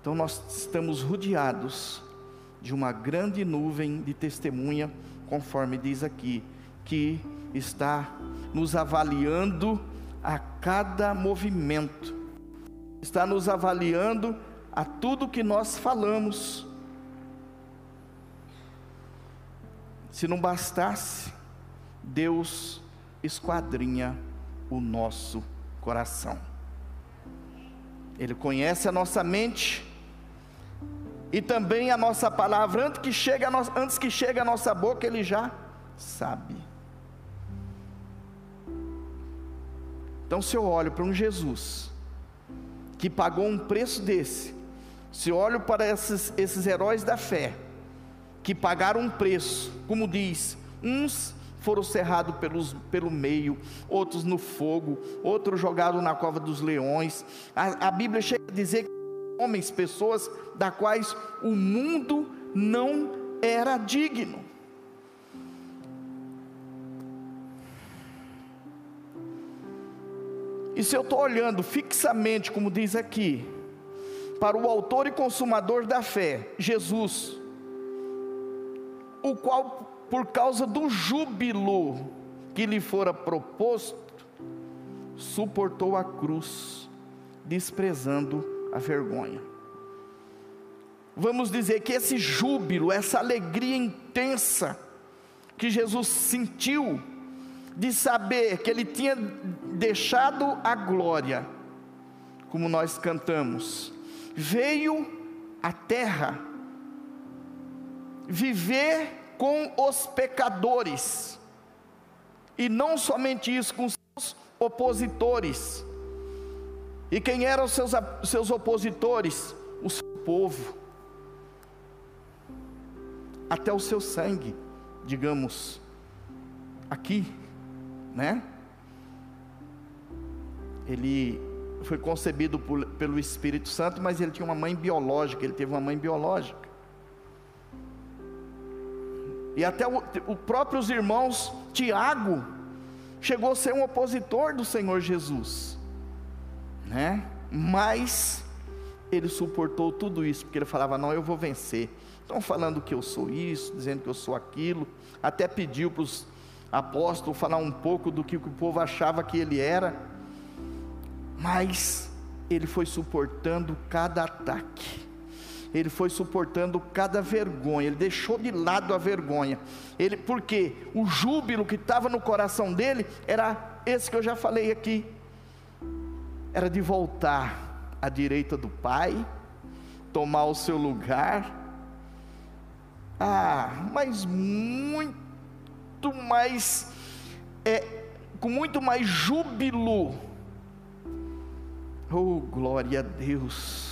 Então nós estamos rodeados de uma grande nuvem de testemunha conforme diz aqui, que está nos avaliando a cada movimento, está nos avaliando a tudo que nós falamos. Se não bastasse, Deus esquadrinha o nosso coração. Ele conhece a nossa mente, e também a nossa palavra, antes que chegue a, no, antes que chegue a nossa boca, Ele já sabe. Então, se eu olho para um Jesus, que pagou um preço desse, se eu olho para esses, esses heróis da fé, que pagaram um preço, como diz, uns foram cerrados pelos, pelo meio, outros no fogo, outros jogados na cova dos leões. A, a Bíblia chega a dizer que homens, pessoas da quais o mundo não era digno. E se eu estou olhando fixamente, como diz aqui, para o autor e consumador da fé, Jesus, o qual, por causa do júbilo que lhe fora proposto, suportou a cruz, desprezando a vergonha. Vamos dizer que esse júbilo, essa alegria intensa que Jesus sentiu de saber que ele tinha deixado a glória, como nós cantamos, veio à terra viver com os pecadores, e não somente isso, com seus opositores, e quem eram seus, seus opositores? O seu povo. Até o seu sangue, digamos, aqui, né? Ele foi concebido por, pelo Espírito Santo, mas ele tinha uma mãe biológica, ele teve uma mãe biológica. E até o, o próprios irmãos, Tiago, chegou a ser um opositor do Senhor Jesus né? Mas ele suportou tudo isso, porque ele falava: Não, eu vou vencer. Estão falando que eu sou isso, dizendo que eu sou aquilo. Até pediu para os apóstolos falar um pouco do que o povo achava que ele era. Mas ele foi suportando cada ataque ele foi suportando cada vergonha, ele deixou de lado a vergonha. Ele, porque o júbilo que estava no coração dele era esse que eu já falei aqui. Era de voltar à direita do Pai, tomar o seu lugar. Ah, mas muito mais é, com muito mais júbilo. Oh, glória a Deus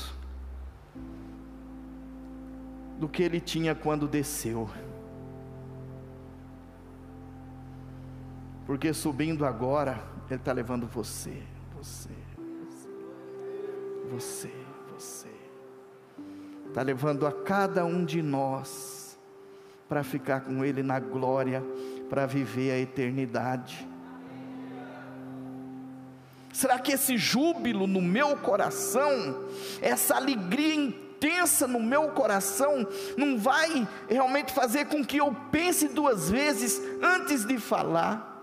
do que ele tinha quando desceu. Porque subindo agora, ele está levando você, você, você, você. Está levando a cada um de nós para ficar com Ele na glória, para viver a eternidade. Será que esse júbilo no meu coração, essa alegria intensa no meu coração não vai realmente fazer com que eu pense duas vezes antes de falar,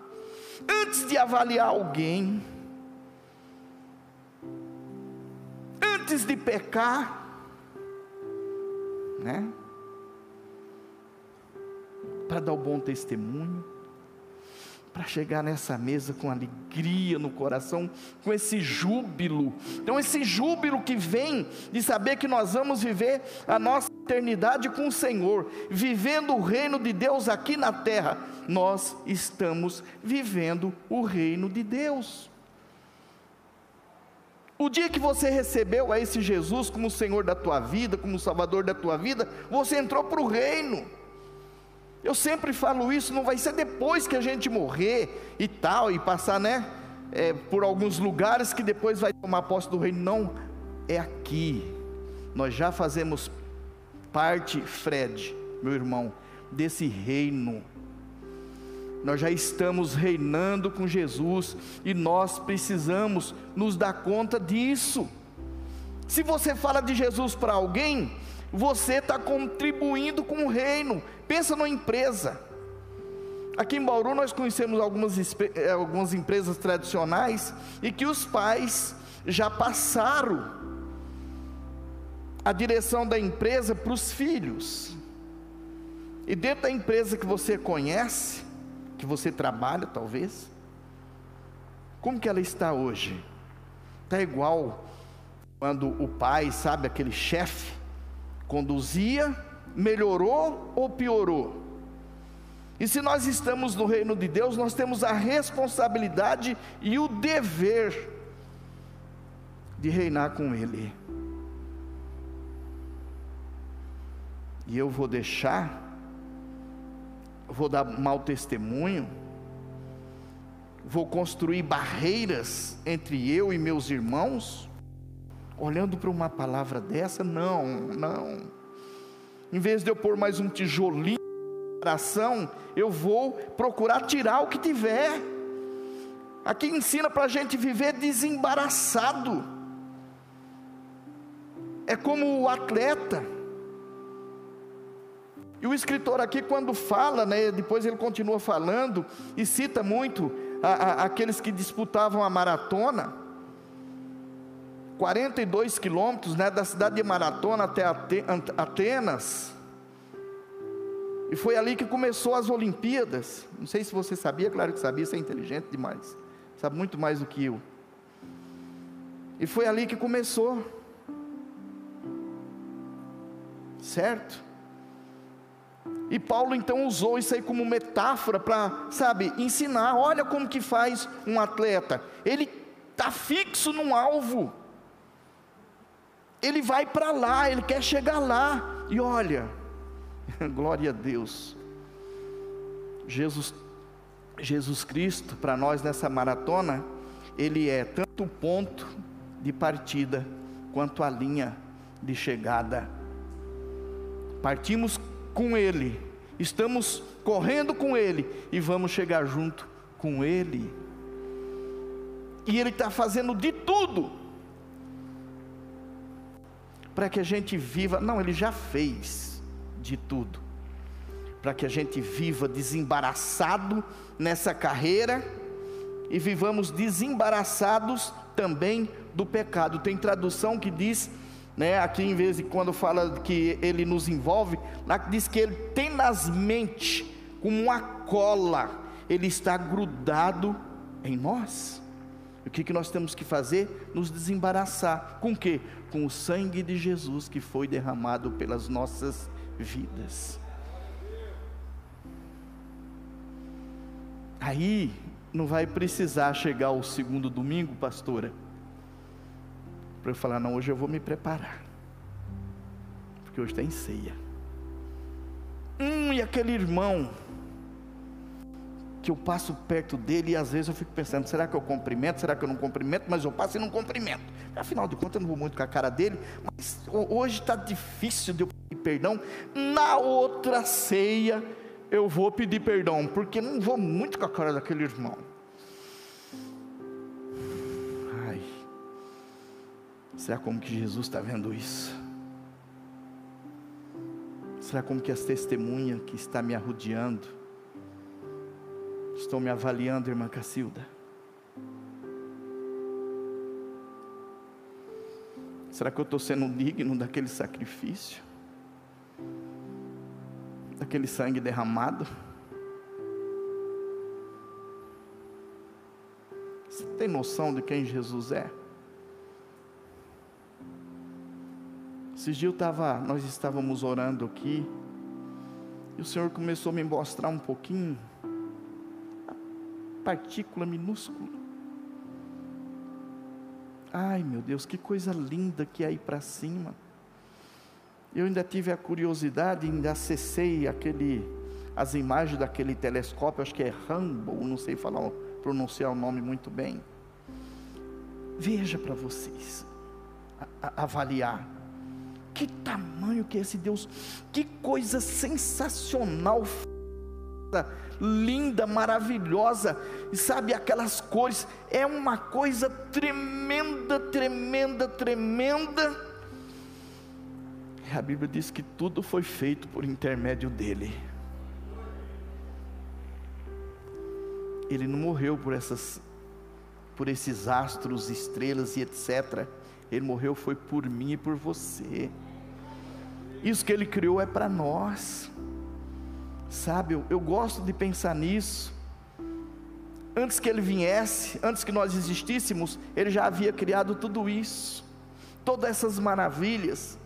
antes de avaliar alguém, antes de pecar, né? Para dar o bom testemunho para chegar nessa mesa com alegria no coração, com esse júbilo. Então, esse júbilo que vem de saber que nós vamos viver a nossa eternidade com o Senhor, vivendo o reino de Deus aqui na terra, nós estamos vivendo o reino de Deus. O dia que você recebeu a esse Jesus como Senhor da tua vida, como Salvador da tua vida, você entrou para o reino. Eu sempre falo isso, não vai ser depois que a gente morrer e tal, e passar, né, é, por alguns lugares que depois vai tomar posse do reino. Não, é aqui. Nós já fazemos parte, Fred, meu irmão, desse reino. Nós já estamos reinando com Jesus e nós precisamos nos dar conta disso. Se você fala de Jesus para alguém, você está contribuindo com o reino. Pensa numa empresa. Aqui em Bauru nós conhecemos algumas, eh, algumas empresas tradicionais e que os pais já passaram a direção da empresa para os filhos. E dentro da empresa que você conhece, que você trabalha talvez, como que ela está hoje? Está igual quando o pai, sabe, aquele chefe, conduzia, melhorou ou piorou? E se nós estamos no reino de Deus, nós temos a responsabilidade e o dever de reinar com Ele. E eu vou deixar, vou dar mau testemunho, vou construir barreiras entre eu e meus irmãos, olhando para uma palavra dessa, não, não. Em vez de eu pôr mais um tijolinho na ação, eu vou procurar tirar o que tiver. Aqui ensina para a gente viver desembaraçado. É como o atleta. E o escritor aqui, quando fala, né, depois ele continua falando e cita muito a, a, aqueles que disputavam a maratona. 42 quilômetros né, da cidade de Maratona até Atenas. E foi ali que começou as Olimpíadas. Não sei se você sabia, claro que sabia, você é inteligente demais. Sabe muito mais do que eu. E foi ali que começou. Certo? E Paulo então usou isso aí como metáfora para, sabe, ensinar. Olha como que faz um atleta. Ele está fixo num alvo ele vai para lá, ele quer chegar lá. E olha, glória a Deus. Jesus Jesus Cristo para nós nessa maratona, ele é tanto o ponto de partida quanto a linha de chegada. Partimos com ele, estamos correndo com ele e vamos chegar junto com ele. E ele está fazendo de tudo para que a gente viva, não, ele já fez de tudo, para que a gente viva desembaraçado nessa carreira e vivamos desembaraçados também do pecado. Tem tradução que diz, né, aqui em vez de quando fala que ele nos envolve, lá diz que ele mentes como uma cola, ele está grudado em nós. O que, que nós temos que fazer? Nos desembaraçar. Com o que? Com o sangue de Jesus que foi derramado pelas nossas vidas. Aí não vai precisar chegar o segundo domingo, pastora, para eu falar, não, hoje eu vou me preparar, porque hoje tem ceia. Hum, e aquele irmão, que eu passo perto dele e às vezes eu fico pensando, será que eu cumprimento, será que eu não cumprimento, mas eu passo e não cumprimento. Afinal de contas eu não vou muito com a cara dele, mas hoje está difícil de eu pedir perdão. Na outra ceia eu vou pedir perdão, porque não vou muito com a cara daquele irmão. Ai, será como que Jesus está vendo isso? Será como que as testemunhas que está me arrodeando estão me avaliando, irmã Cacilda? Será que eu estou sendo digno daquele sacrifício? Daquele sangue derramado? Você tem noção de quem Jesus é? Esses dias tava, nós estávamos orando aqui, e o Senhor começou a me mostrar um pouquinho partícula minúscula. Ai meu Deus, que coisa linda que é aí para cima. Eu ainda tive a curiosidade, ainda acessei aquele, as imagens daquele telescópio, acho que é Hubble, não sei falar, pronunciar o nome muito bem. Veja para vocês, a, a, avaliar. Que tamanho que é esse Deus, que coisa sensacional linda, maravilhosa, e sabe aquelas cores, é uma coisa tremenda, tremenda, tremenda. A Bíblia diz que tudo foi feito por intermédio dele. Ele não morreu por essas por esses astros, estrelas e etc. Ele morreu foi por mim e por você. Isso que ele criou é para nós. Sabe, eu, eu gosto de pensar nisso. Antes que ele viesse, antes que nós existíssemos, ele já havia criado tudo isso, todas essas maravilhas.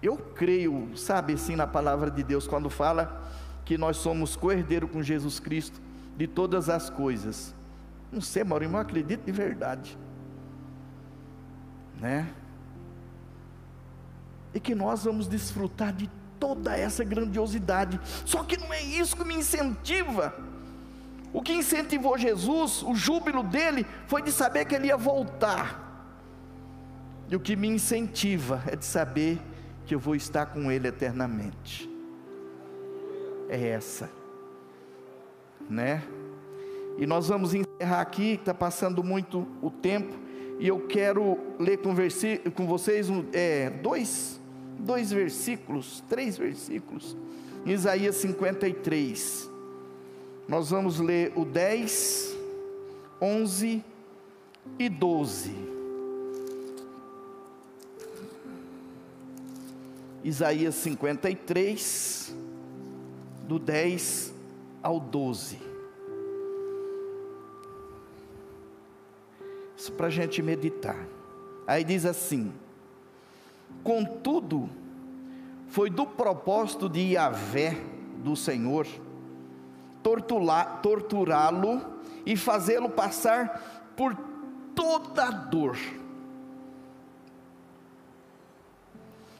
Eu creio, sabe assim, na palavra de Deus, quando fala que nós somos co-herdeiro com Jesus Cristo de todas as coisas. Não sei, Maurinho, eu acredito de verdade. Né? E que nós vamos desfrutar de toda essa grandiosidade. Só que não é isso que me incentiva. O que incentivou Jesus, o júbilo dele, foi de saber que ele ia voltar. E o que me incentiva é de saber que eu vou estar com ele eternamente. É essa, né? E nós vamos encerrar aqui, está passando muito o tempo, e eu quero ler com, com vocês é, dois dois versículos, três versículos, em Isaías 53. Nós vamos ler o 10, 11 e 12. Isaías 53, do 10 ao 12. Isso para a gente meditar. Aí diz assim: Contudo, foi do propósito de Yahvé, do Senhor, torturá-lo e fazê-lo passar por toda dor.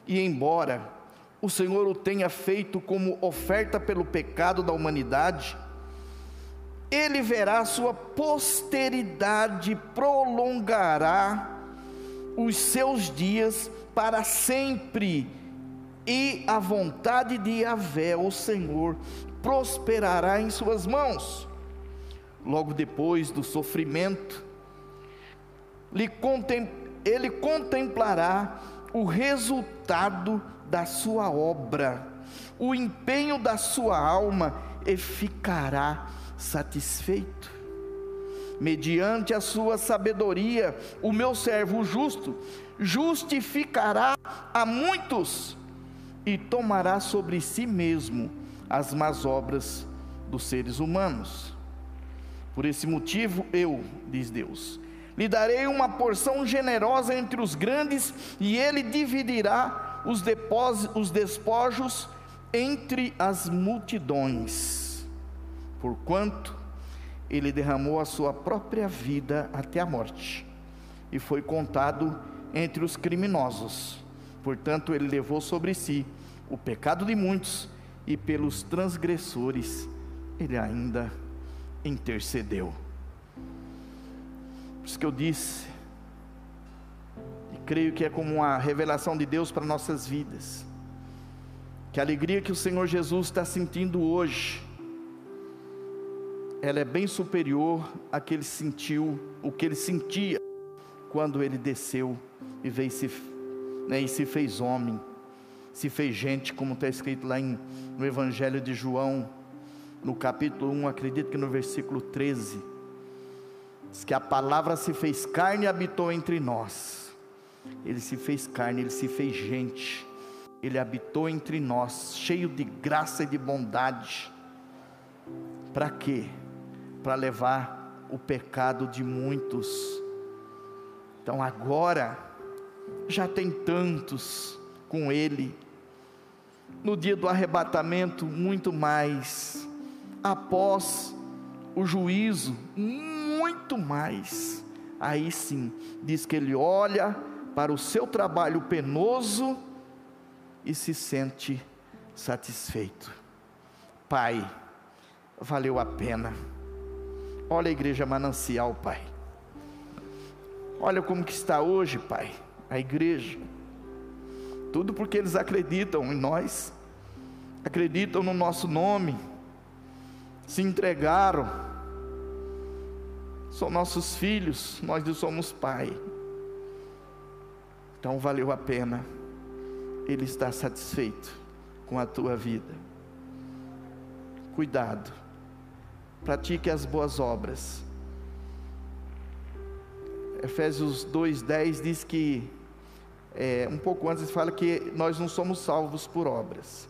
E embora o Senhor o tenha feito como oferta pelo pecado da humanidade, ele verá sua posteridade prolongará os seus dias para sempre, e a vontade de Yahvé, o Senhor, prosperará em suas mãos. Logo depois do sofrimento, ele contemplará o resultado da sua obra, o empenho da sua alma e ficará satisfeito. mediante a sua sabedoria, o meu servo justo justificará a muitos e tomará sobre si mesmo as más obras dos seres humanos. Por esse motivo, eu, diz Deus, lhe darei uma porção generosa entre os grandes, e ele dividirá os, os despojos entre as multidões, porquanto ele derramou a sua própria vida até a morte, e foi contado entre os criminosos. Portanto, ele levou sobre si o pecado de muitos, e pelos transgressores ele ainda intercedeu. Por isso que eu disse, e creio que é como uma revelação de Deus para nossas vidas, que a alegria que o Senhor Jesus está sentindo hoje, ela é bem superior a que ele sentiu, o que ele sentia quando ele desceu e veio se, né, e se fez homem, se fez gente, como está escrito lá em, no Evangelho de João, no capítulo 1, acredito que no versículo 13, diz que a palavra se fez carne e habitou entre nós. Ele se fez carne, ele se fez gente, ele habitou entre nós, cheio de graça e de bondade. Para quê? Para levar o pecado de muitos. Então agora, já tem tantos com ele. No dia do arrebatamento, muito mais. Após o juízo, muito mais. Aí sim, diz que ele olha para o seu trabalho penoso e se sente satisfeito. Pai, valeu a pena. Olha a igreja manancial, Pai. Olha como que está hoje, Pai, a igreja. Tudo porque eles acreditam em nós, acreditam no nosso nome, se entregaram. São nossos filhos, nós lhes somos pai. Então valeu a pena. Ele está satisfeito com a tua vida. Cuidado. Pratique as boas obras. Efésios 2:10 diz que é, um pouco antes fala que nós não somos salvos por obras,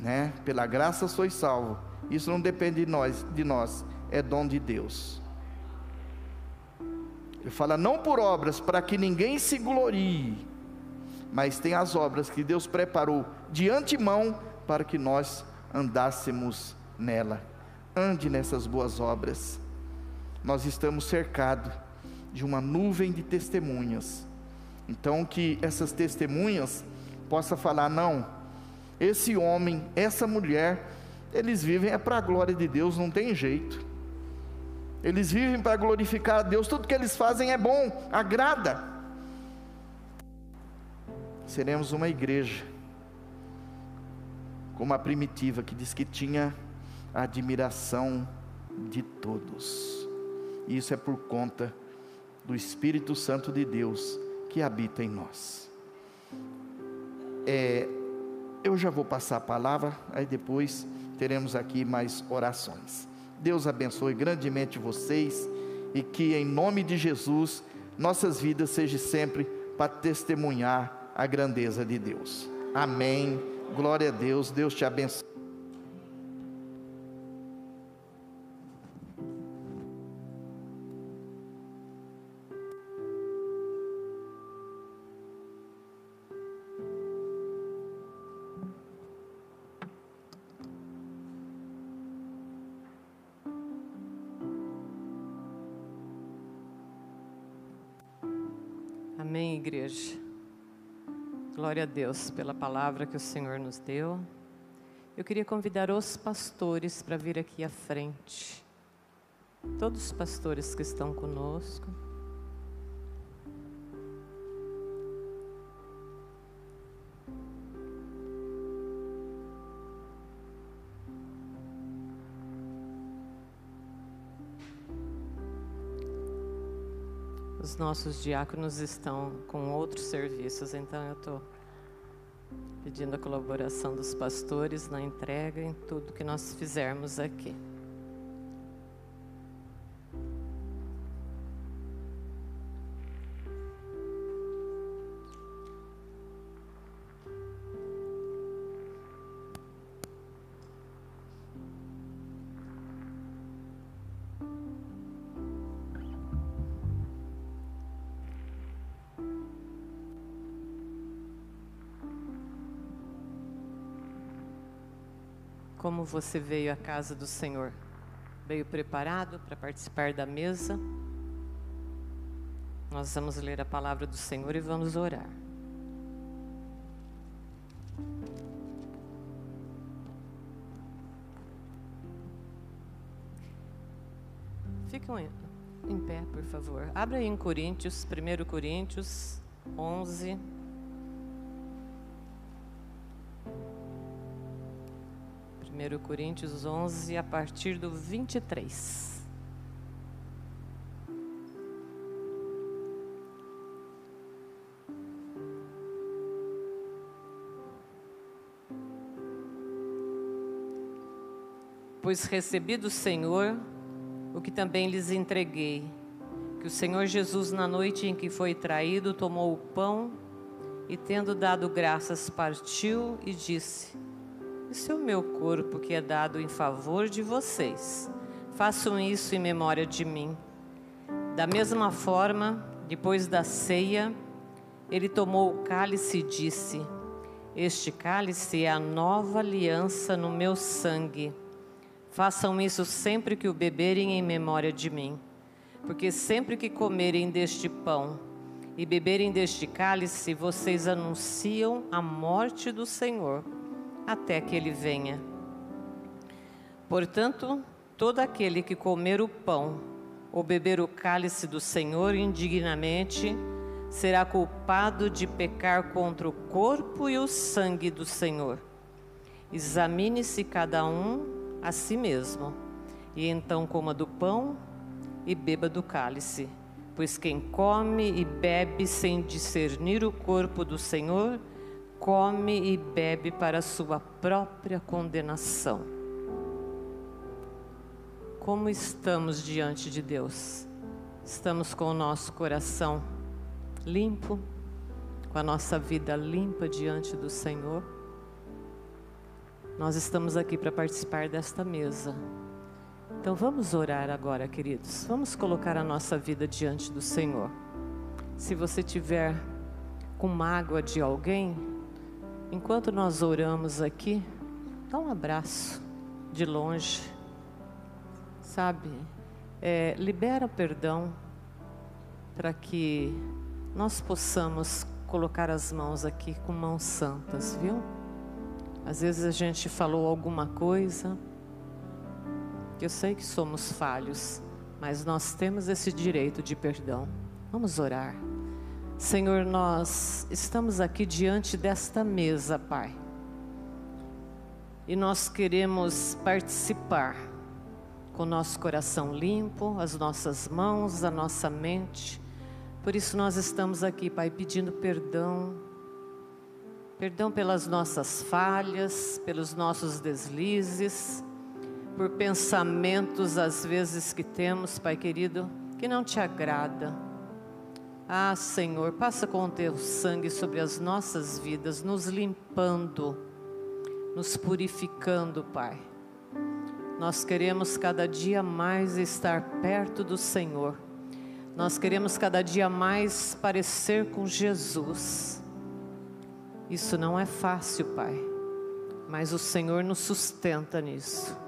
né? Pela graça sois salvo. Isso não depende de nós, de nós, é dom de Deus. Ele fala não por obras para que ninguém se glorie, mas tem as obras que Deus preparou de antemão para que nós andássemos nela. Ande nessas boas obras. Nós estamos cercados de uma nuvem de testemunhas então que essas testemunhas possa falar não, esse homem, essa mulher, eles vivem é para a glória de Deus, não tem jeito. Eles vivem para glorificar a Deus, tudo que eles fazem é bom, agrada. Seremos uma igreja como a primitiva que diz que tinha a admiração de todos. E isso é por conta do Espírito Santo de Deus que habita em nós. É, eu já vou passar a palavra, aí depois teremos aqui mais orações. Deus abençoe grandemente vocês e que em nome de Jesus nossas vidas sejam sempre para testemunhar a grandeza de Deus. Amém. Glória a Deus. Deus te abençoe. Glória a Deus pela palavra que o Senhor nos deu. Eu queria convidar os pastores para vir aqui à frente. Todos os pastores que estão conosco. Os nossos diáconos estão com outros serviços, então eu estou pedindo a colaboração dos pastores na entrega em tudo que nós fizermos aqui. Como você veio à casa do Senhor? Veio preparado para participar da mesa? Nós vamos ler a palavra do Senhor e vamos orar. Fiquem em pé, por favor. Abra aí em Coríntios, 1 Coríntios 11. Primeiro Coríntios 11, a partir do 23. Pois recebi do Senhor o que também lhes entreguei, que o Senhor Jesus, na noite em que foi traído, tomou o pão e, tendo dado graças, partiu e disse: Isso é o meu corpo que é dado em favor de vocês. Façam isso em memória de mim. Da mesma forma, depois da ceia, ele tomou o cálice e disse: Este cálice é a nova aliança no meu sangue. Façam isso sempre que o beberem em memória de mim. Porque sempre que comerem deste pão e beberem deste cálice, vocês anunciam a morte do Senhor até que ele venha. Portanto, todo aquele que comer o pão ou beber o cálice do Senhor indignamente será culpado de pecar contra o corpo e o sangue do Senhor. Examine-se cada um a si mesmo, e então coma do pão e beba do cálice. Pois quem come e bebe sem discernir o corpo do Senhor, come e bebe para sua própria condenação. Como estamos diante de Deus? Estamos com o nosso coração limpo, com a nossa vida limpa diante do Senhor? Nós estamos aqui para participar desta mesa. Então vamos orar agora, queridos. Vamos colocar a nossa vida diante do Senhor. Se você tiver com mágoa de alguém, enquanto nós oramos aqui, dá um abraço de longe, sabe? É, libera perdão para que nós possamos colocar as mãos aqui com mãos santas, viu? Às vezes a gente falou alguma coisa. Eu sei que somos falhos, mas nós temos esse direito de perdão. Vamos orar. Senhor, nós estamos aqui diante desta mesa, Pai. E nós queremos participar com nosso coração limpo, as nossas mãos, a nossa mente. Por isso nós estamos aqui, Pai, pedindo perdão Perdão pelas nossas falhas, pelos nossos deslizes, por pensamentos às vezes que temos, Pai querido, que não te agrada. Ah, Senhor, passa com o teu sangue sobre as nossas vidas, nos limpando, nos purificando, Pai. Nós queremos cada dia mais estar perto do Senhor. Nós queremos cada dia mais parecer com Jesus. Isso não é fácil, Pai, mas o Senhor nos sustenta nisso.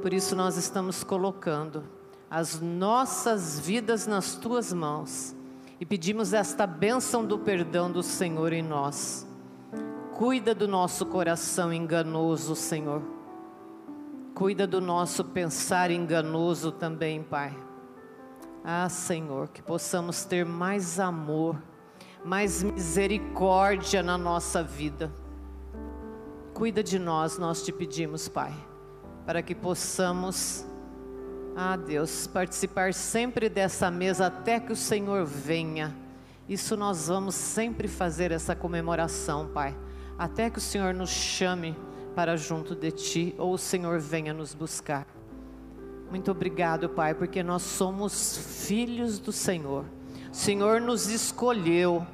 Por isso nós estamos colocando as nossas vidas nas tuas mãos e pedimos esta bênção do perdão do Senhor em nós. Cuida do nosso coração enganoso, Senhor. Cuida do nosso pensar enganoso também, Pai. Ah, Senhor, que possamos ter mais amor mais misericórdia na nossa vida. Cuida de nós, nós te pedimos, Pai, para que possamos, ah Deus, participar sempre dessa mesa até que o Senhor venha. Isso nós vamos sempre fazer essa comemoração, Pai, até que o Senhor nos chame para junto de Ti ou o Senhor venha nos buscar. Muito obrigado, Pai, porque nós somos filhos do Senhor. O Senhor nos escolheu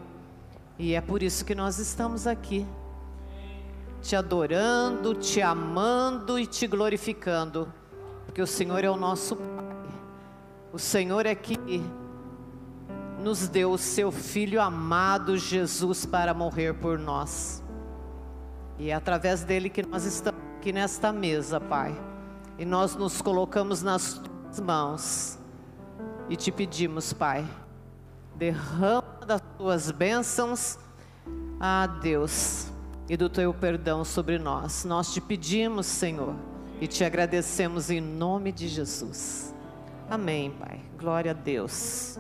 e é por isso que nós estamos aqui, te adorando, te amando e te glorificando, porque o Senhor é o nosso Pai. O Senhor é que nos deu o seu Filho amado Jesus para morrer por nós. E é através dele que nós estamos aqui nesta mesa, Pai. E nós nos colocamos nas tuas mãos e te pedimos, Pai, derrama das tuas bênçãos a Deus e do teu perdão sobre nós. Nós te pedimos, Senhor, e te agradecemos em nome de Jesus. Amém, Pai. Glória a Deus.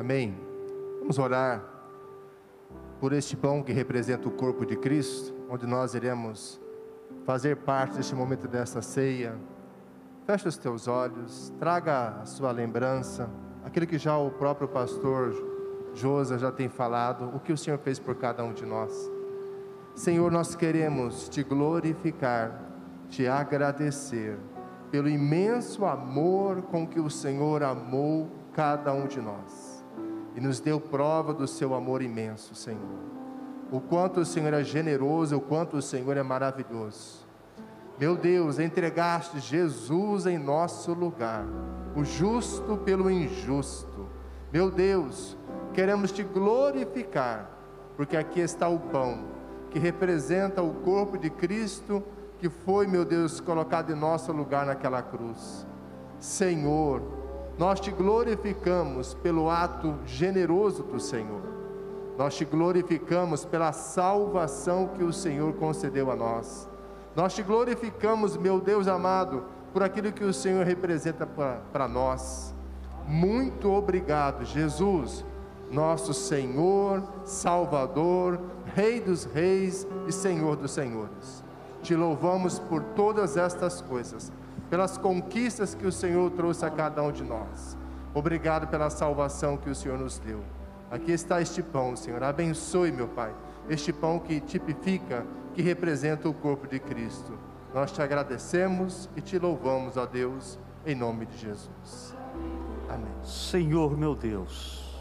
Amém. Vamos orar por este pão que representa o corpo de Cristo, onde nós iremos fazer parte deste momento dessa ceia. Feche os teus olhos, traga a sua lembrança, aquilo que já o próprio pastor Josa já tem falado, o que o Senhor fez por cada um de nós. Senhor, nós queremos te glorificar, te agradecer pelo imenso amor com que o Senhor amou cada um de nós e nos deu prova do seu amor imenso, Senhor. O quanto o Senhor é generoso, o quanto o Senhor é maravilhoso. Meu Deus, entregaste Jesus em nosso lugar, o justo pelo injusto. Meu Deus, queremos te glorificar, porque aqui está o pão que representa o corpo de Cristo que foi, meu Deus, colocado em nosso lugar naquela cruz. Senhor, nós te glorificamos pelo ato generoso do Senhor. Nós te glorificamos pela salvação que o Senhor concedeu a nós. Nós te glorificamos, meu Deus amado, por aquilo que o Senhor representa para nós. Muito obrigado, Jesus, nosso Senhor, Salvador, Rei dos Reis e Senhor dos Senhores. Te louvamos por todas estas coisas pelas conquistas que o Senhor trouxe a cada um de nós. Obrigado pela salvação que o Senhor nos deu. Aqui está este pão, Senhor. Abençoe, meu Pai, este pão que tipifica, que representa o corpo de Cristo. Nós te agradecemos e te louvamos, ó Deus, em nome de Jesus. Amém. Senhor meu Deus,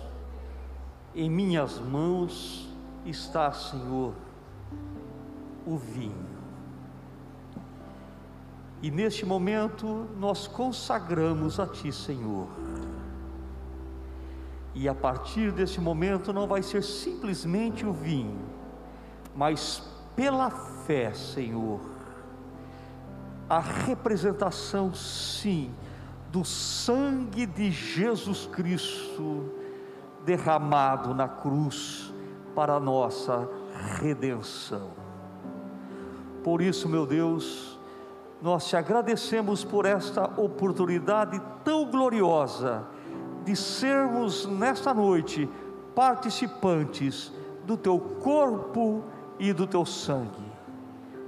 em minhas mãos está, Senhor, o vinho e neste momento nós consagramos a Ti, Senhor. E a partir desse momento não vai ser simplesmente o vinho, mas pela fé, Senhor, a representação, sim, do sangue de Jesus Cristo derramado na cruz para a nossa redenção. Por isso, meu Deus, nós te agradecemos por esta oportunidade tão gloriosa de sermos nesta noite participantes do teu corpo e do teu sangue.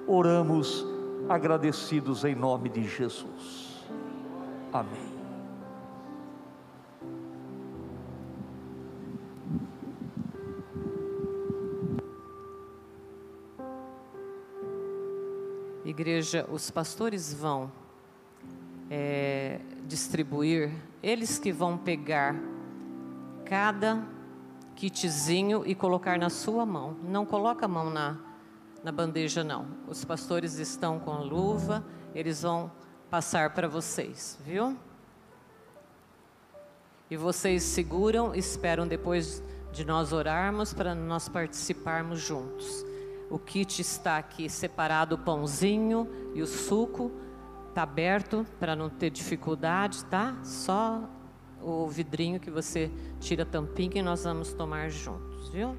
Oramos agradecidos em nome de Jesus. Amém. Igreja, os pastores vão é, distribuir, eles que vão pegar cada kitzinho e colocar na sua mão. Não coloca a mão na, na bandeja, não. Os pastores estão com a luva, eles vão passar para vocês, viu? E vocês seguram, esperam depois de nós orarmos para nós participarmos juntos. O kit está aqui separado o pãozinho e o suco. Está aberto para não ter dificuldade, tá? Só o vidrinho que você tira a tampinha e nós vamos tomar juntos, viu?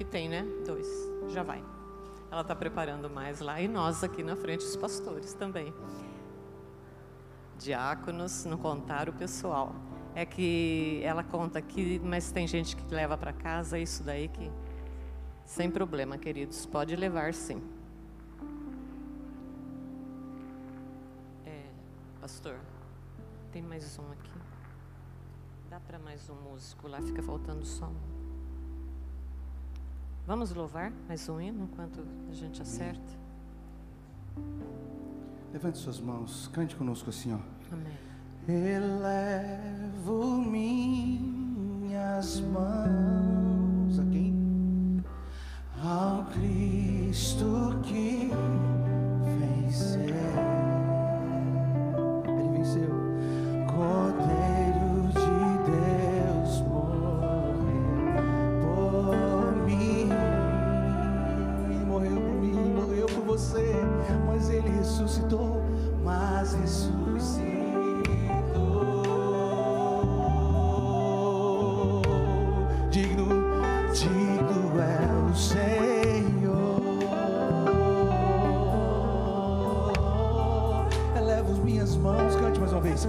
Aqui tem, né? Dois. Já vai. Ela está preparando mais lá. E nós aqui na frente, os pastores também. diáconos, não contaram o pessoal. É que ela conta aqui, mas tem gente que leva para casa, isso daí que. Sem problema, queridos, pode levar sim. É, pastor, tem mais um aqui. Dá para mais um músico lá, fica faltando só um. Vamos louvar mais um hino enquanto a gente acerta? Levante suas mãos, cante conosco assim, ó. Amém. Elevo minhas mãos a quem? Ao Cristo que venceu. Ele venceu. Cordeiro ressuscitou, mas ressuscitou. Digno, digno é o Senhor. Elevo as minhas mãos, cante mais uma vez.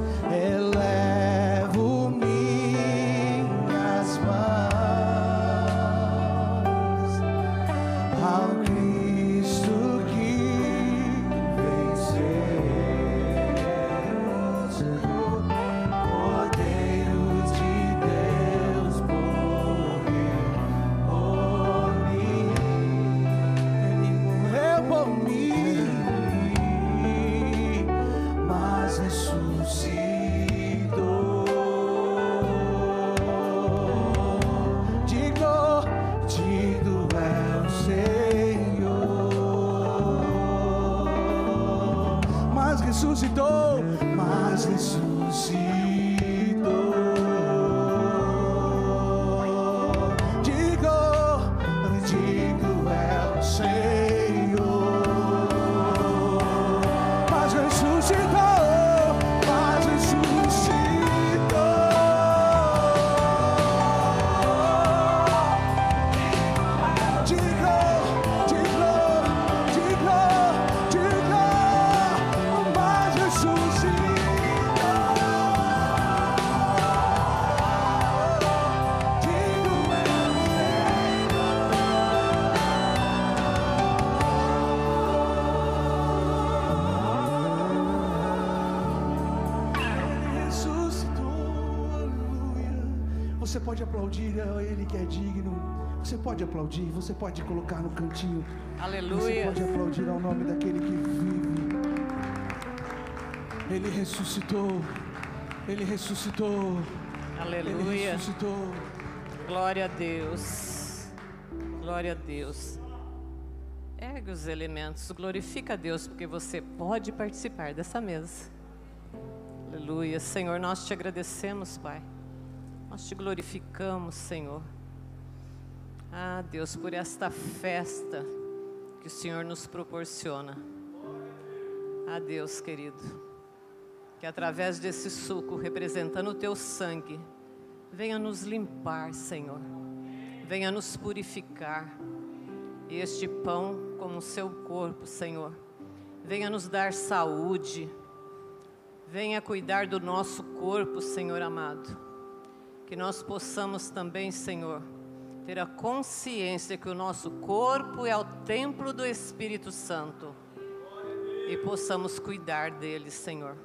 Ressuscitou, mas ressuscitou. Pode aplaudir, você pode colocar no cantinho. Você Aleluia. pode aplaudir ao nome daquele que vive. Ele ressuscitou. Ele ressuscitou. Ele Aleluia. ressuscitou. Glória a Deus. Glória a Deus. Ergue os elementos, glorifica a Deus, porque você pode participar dessa mesa. Aleluia. Senhor, nós te agradecemos, Pai. Nós te glorificamos, Senhor. Ah, Deus, por esta festa que o Senhor nos proporciona. Ah, Deus querido, que através desse suco, representando o teu sangue, venha nos limpar, Senhor. Venha nos purificar. Este pão, como o seu corpo, Senhor, venha nos dar saúde. Venha cuidar do nosso corpo, Senhor amado. Que nós possamos também, Senhor, ter a consciência que o nosso corpo é o templo do Espírito Santo e possamos cuidar dele, Senhor.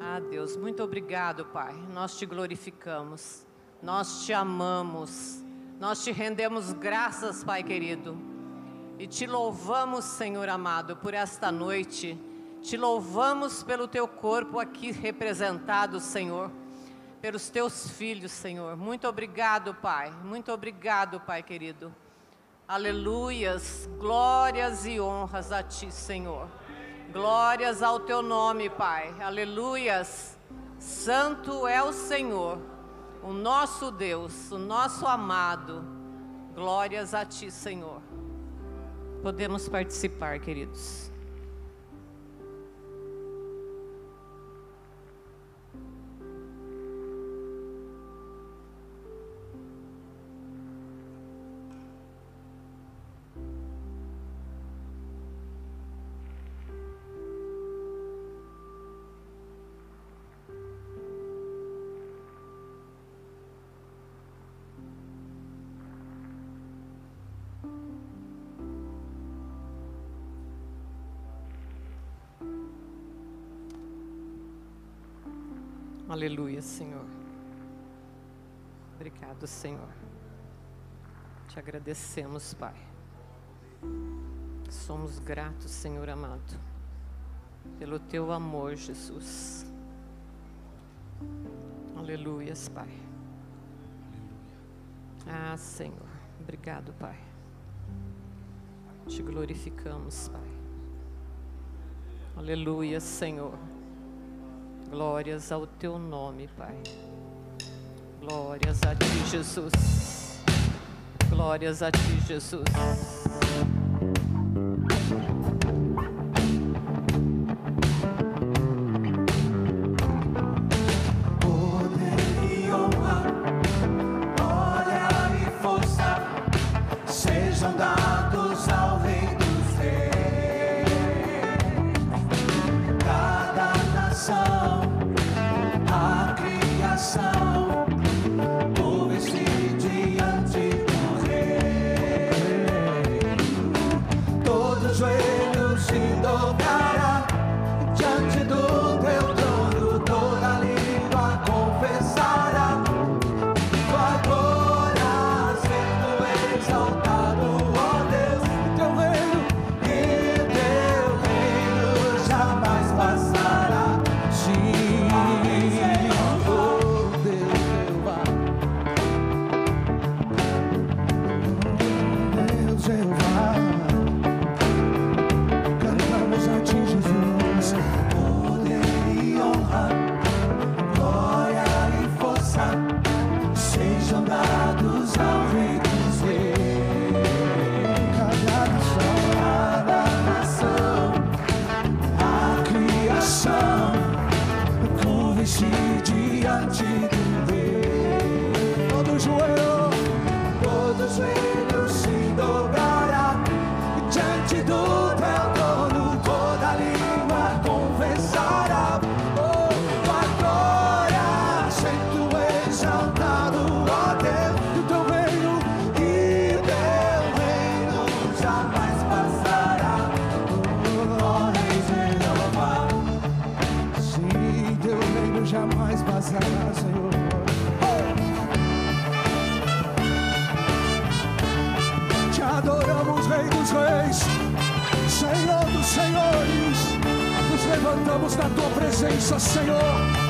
Ah, Deus, muito obrigado, Pai. Nós te glorificamos, nós te amamos, nós te rendemos graças, Pai querido, e te louvamos, Senhor amado, por esta noite. Te louvamos pelo teu corpo aqui representado, Senhor, pelos teus filhos, Senhor. Muito obrigado, Pai. Muito obrigado, Pai querido. Aleluias, glórias e honras a ti, Senhor. Glórias ao teu nome, Pai. Aleluias. Santo é o Senhor, o nosso Deus, o nosso amado. Glórias a ti, Senhor. Podemos participar, queridos. Aleluia, Senhor. Obrigado, Senhor. Te agradecemos, Pai. Somos gratos, Senhor amado, pelo teu amor, Jesus. Aleluia, Pai. Ah, Senhor. Obrigado, Pai. Te glorificamos, Pai. Aleluia, Senhor. Glórias ao teu nome, Pai. Glórias a ti, Jesus. Glórias a ti, Jesus. jamais vazar, Senhor. Te adoramos, Rei dos Reis, Senhor dos Senhores. Nos levantamos na tua presença, Senhor.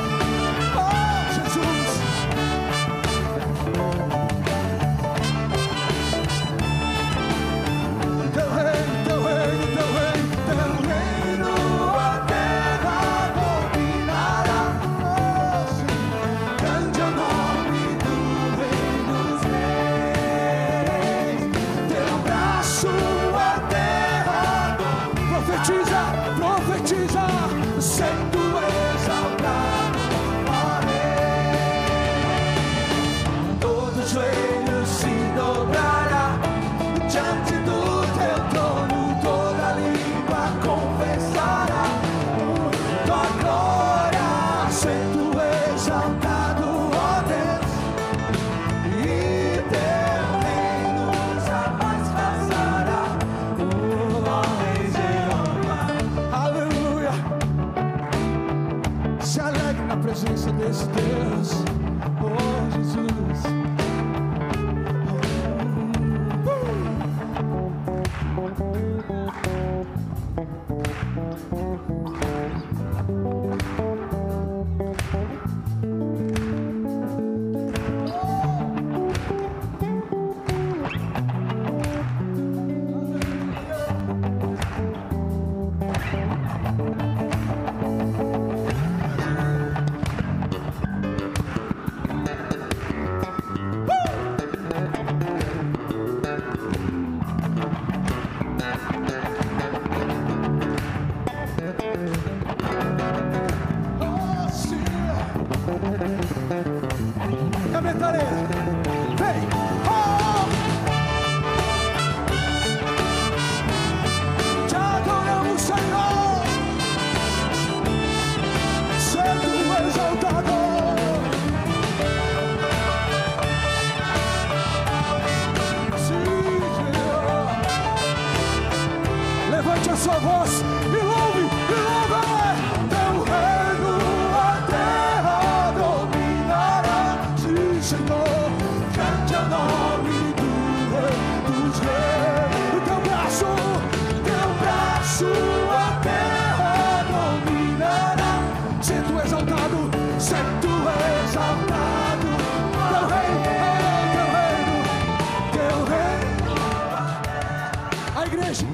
A igreja,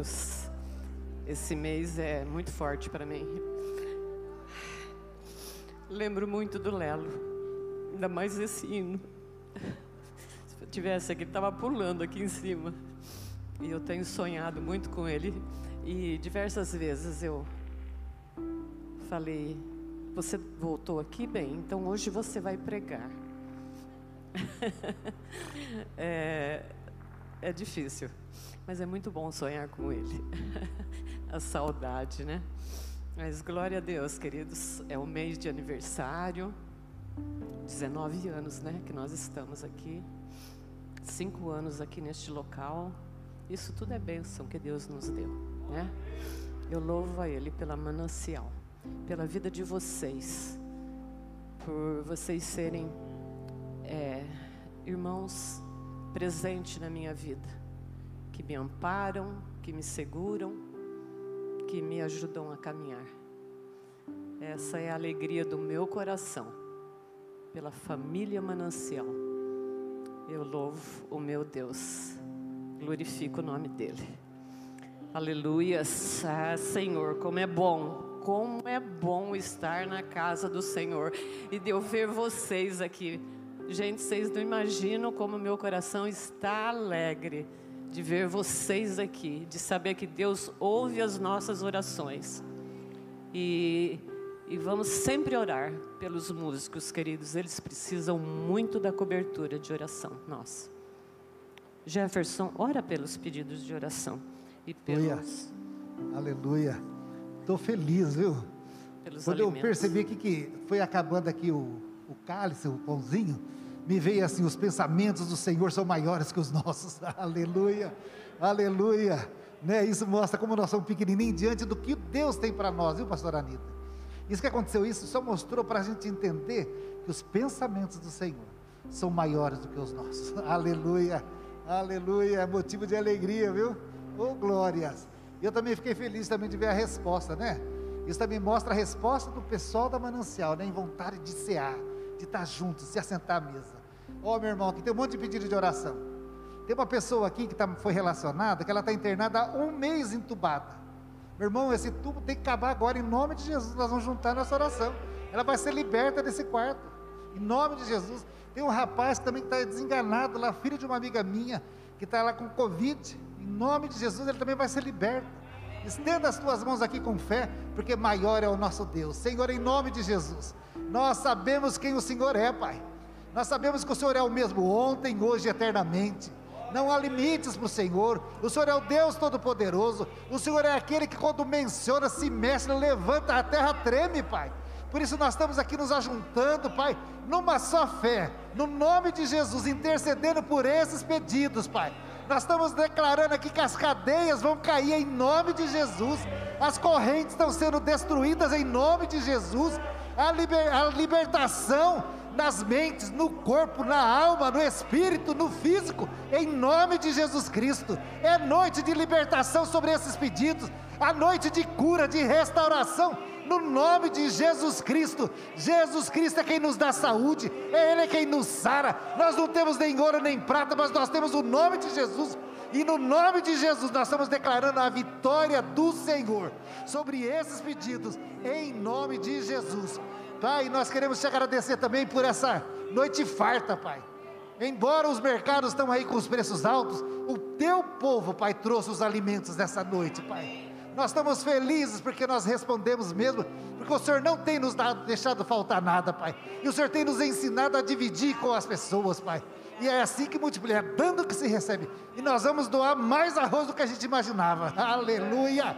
Deus. Esse mês é muito forte para mim. Lembro muito do Lelo, ainda mais esse hino. Se eu tivesse aqui, estava pulando aqui em cima. E eu tenho sonhado muito com ele. E diversas vezes eu falei: Você voltou aqui bem, então hoje você vai pregar. é, é difícil, mas é muito bom sonhar com ele. A saudade, né? Mas glória a Deus, queridos. É o mês de aniversário, 19 anos, né? Que nós estamos aqui, cinco anos aqui neste local. Isso tudo é bênção que Deus nos deu, né? Eu louvo a Ele pela manancial, pela vida de vocês, por vocês serem é, irmãos presentes na minha vida, que me amparam, que me seguram, que me ajudam a caminhar. Essa é a alegria do meu coração, pela família Manancial. Eu louvo o meu Deus, glorifico o nome dEle. Aleluias, ah, Senhor, como é bom, como é bom estar na casa do Senhor e de eu ver vocês aqui. Gente, vocês não imaginam como meu coração está alegre de ver vocês aqui, de saber que Deus ouve as nossas orações. E, e vamos sempre orar pelos músicos, queridos, eles precisam muito da cobertura de oração nossa. Jefferson, ora pelos pedidos de oração e pelos, Aleluia. Estou feliz, viu? pelos Quando eu alimentos. percebi que, que foi acabando aqui o, o cálice, o pãozinho, me veio assim: os pensamentos do Senhor são maiores que os nossos. Aleluia, aleluia. Né? Isso mostra como nós somos pequenininhos diante do que Deus tem para nós, viu, pastor Anitta? Isso que aconteceu, isso só mostrou para a gente entender que os pensamentos do Senhor são maiores do que os nossos. Aleluia, aleluia. É motivo de alegria, viu? Oh, glórias. Eu também fiquei feliz também de ver a resposta, né? Isso também mostra a resposta do pessoal da Manancial, né? Em vontade de cear, de estar juntos, de se assentar à mesa. Ó, meu irmão, aqui tem um monte de pedido de oração. Tem uma pessoa aqui que tá, foi relacionada, que ela está internada há um mês entubada. Meu irmão, esse tubo tem que acabar agora, em nome de Jesus. Nós vamos juntar nossa oração. Ela vai ser liberta desse quarto. Em nome de Jesus. Tem um rapaz também que está desenganado lá, filho de uma amiga minha, que está lá com Covid. Em nome de Jesus, ele também vai ser liberto. Estenda as tuas mãos aqui com fé, porque maior é o nosso Deus. Senhor, em nome de Jesus, nós sabemos quem o Senhor é, Pai. Nós sabemos que o Senhor é o mesmo ontem, hoje e eternamente. Não há limites para o Senhor. O Senhor é o Deus Todo-Poderoso. O Senhor é aquele que, quando menciona, se mexe, levanta, a terra treme, Pai. Por isso nós estamos aqui nos ajuntando, Pai, numa só fé, no nome de Jesus, intercedendo por esses pedidos, Pai. Nós estamos declarando aqui que as cadeias vão cair em nome de Jesus, as correntes estão sendo destruídas em nome de Jesus, a, liber- a libertação nas mentes, no corpo, na alma, no espírito, no físico, em nome de Jesus Cristo. É noite de libertação sobre esses pedidos, a noite de cura, de restauração, no nome de Jesus Cristo. Jesus Cristo é quem nos dá saúde, é Ele quem nos sara. Nós não temos nem ouro nem prata, mas nós temos o nome de Jesus. E no nome de Jesus nós estamos declarando a vitória do Senhor sobre esses pedidos, em nome de Jesus. Pai, nós queremos te agradecer também por essa noite farta, Pai. Embora os mercados estão aí com os preços altos, o teu povo, Pai, trouxe os alimentos dessa noite, Pai. Nós estamos felizes porque nós respondemos mesmo, porque o Senhor não tem nos dado, deixado faltar nada, Pai. E o Senhor tem nos ensinado a dividir com as pessoas, Pai. E é assim que multiplica, é dando que se recebe. E nós vamos doar mais arroz do que a gente imaginava. Aleluia!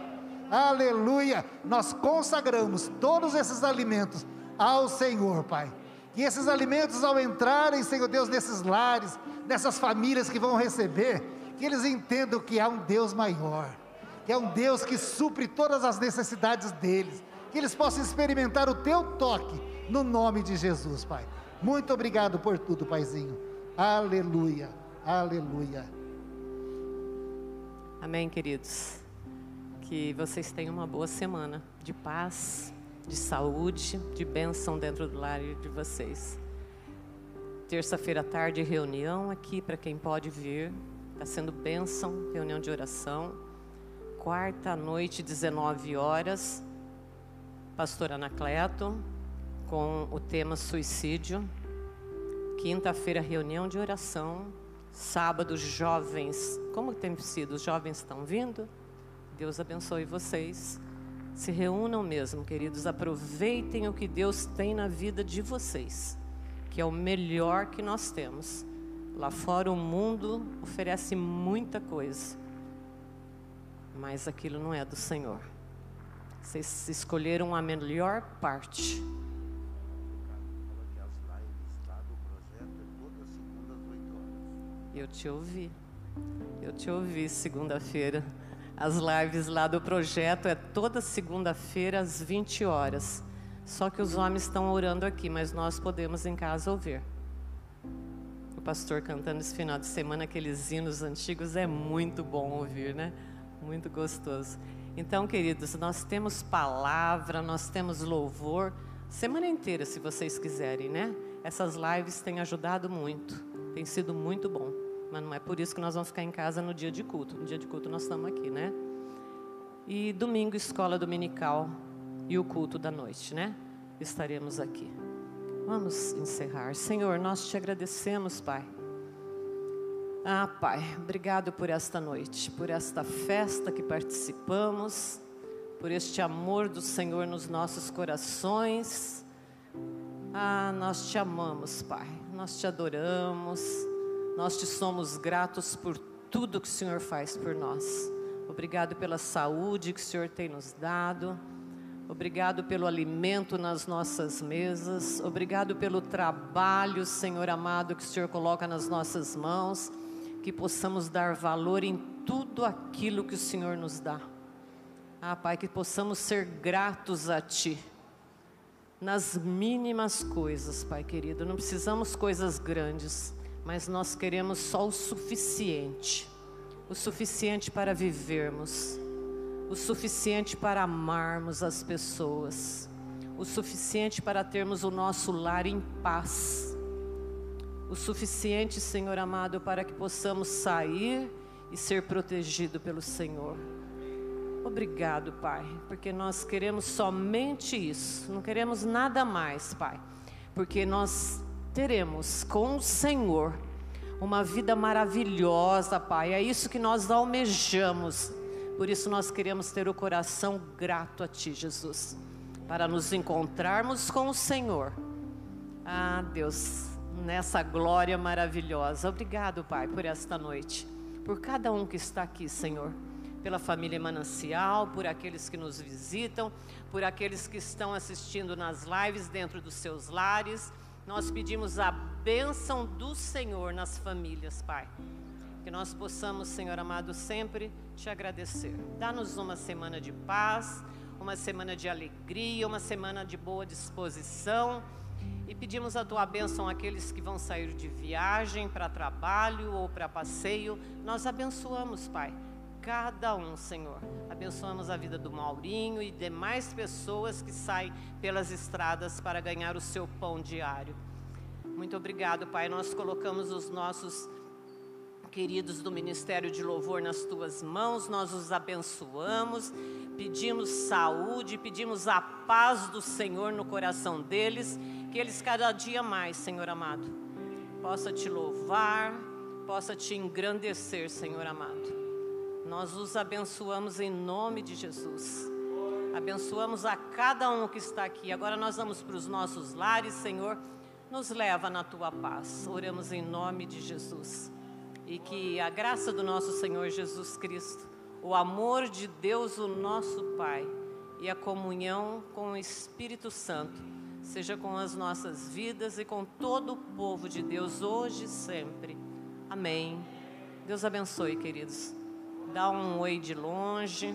Aleluia! Nós consagramos todos esses alimentos ao Senhor, Pai. E esses alimentos, ao entrarem, Senhor Deus, nesses lares, nessas famílias que vão receber, que eles entendam que há um Deus maior, que é um Deus que supre todas as necessidades deles, que eles possam experimentar o teu toque, no nome de Jesus, Pai. Muito obrigado por tudo, Paizinho. Aleluia, aleluia. Amém, queridos. Que vocês tenham uma boa semana de paz, de saúde, de bênção dentro do lar de vocês. Terça-feira à tarde, reunião aqui para quem pode vir. Está sendo bênção, reunião de oração. Quarta noite, 19 horas, pastor Anacleto, com o tema suicídio. Quinta-feira, reunião de oração. Sábado, jovens. Como tem sido? Os jovens estão vindo? Deus abençoe vocês. Se reúnam mesmo, queridos. Aproveitem o que Deus tem na vida de vocês, que é o melhor que nós temos. Lá fora, o mundo oferece muita coisa, mas aquilo não é do Senhor. Vocês escolheram a melhor parte. Eu te ouvi. Eu te ouvi segunda-feira. As lives lá do projeto é toda segunda-feira às 20 horas. Só que os homens estão orando aqui, mas nós podemos em casa ouvir. O pastor cantando esse final de semana aqueles hinos antigos é muito bom ouvir, né? Muito gostoso. Então, queridos, nós temos palavra, nós temos louvor, semana inteira, se vocês quiserem, né? Essas lives têm ajudado muito, tem sido muito bom. Mas não é por isso que nós vamos ficar em casa no dia de culto. No dia de culto nós estamos aqui, né? E domingo, escola dominical e o culto da noite, né? Estaremos aqui. Vamos encerrar. Senhor, nós te agradecemos, Pai. Ah, Pai, obrigado por esta noite, por esta festa que participamos, por este amor do Senhor nos nossos corações. Ah, nós te amamos, Pai, nós te adoramos, nós te somos gratos por tudo que o Senhor faz por nós. Obrigado pela saúde que o Senhor tem nos dado. Obrigado pelo alimento nas nossas mesas. Obrigado pelo trabalho, Senhor amado, que o Senhor coloca nas nossas mãos. Que possamos dar valor em tudo aquilo que o Senhor nos dá. Ah, Pai, que possamos ser gratos a Ti. Nas mínimas coisas, Pai querido. Não precisamos coisas grandes, mas nós queremos só o suficiente o suficiente para vivermos o suficiente para amarmos as pessoas, o suficiente para termos o nosso lar em paz, o suficiente, Senhor amado, para que possamos sair e ser protegido pelo Senhor. Obrigado, Pai, porque nós queremos somente isso, não queremos nada mais, Pai, porque nós teremos com o Senhor uma vida maravilhosa, Pai, é isso que nós almejamos. Por isso nós queremos ter o coração grato a Ti, Jesus, para nos encontrarmos com o Senhor. Ah, Deus, nessa glória maravilhosa. Obrigado, Pai, por esta noite, por cada um que está aqui, Senhor, pela família Manancial, por aqueles que nos visitam, por aqueles que estão assistindo nas lives dentro dos seus lares. Nós pedimos a bênção do Senhor nas famílias, Pai. Que nós possamos, Senhor amado, sempre te agradecer. Dá-nos uma semana de paz, uma semana de alegria, uma semana de boa disposição. E pedimos a tua bênção àqueles que vão sair de viagem para trabalho ou para passeio. Nós abençoamos, Pai, cada um, Senhor. Abençoamos a vida do Maurinho e demais pessoas que saem pelas estradas para ganhar o seu pão diário. Muito obrigado, Pai. Nós colocamos os nossos queridos do Ministério de Louvor nas tuas mãos, nós os abençoamos, pedimos saúde, pedimos a paz do Senhor no coração deles, que eles cada dia mais, Senhor amado, possa te louvar, possa te engrandecer, Senhor amado. Nós os abençoamos em nome de Jesus. Abençoamos a cada um que está aqui. Agora nós vamos para os nossos lares, Senhor. Nos leva na tua paz. Oramos em nome de Jesus e que a graça do nosso Senhor Jesus Cristo, o amor de Deus, o nosso Pai, e a comunhão com o Espírito Santo, seja com as nossas vidas e com todo o povo de Deus, hoje e sempre. Amém. Deus abençoe, queridos. Dá um oi de longe.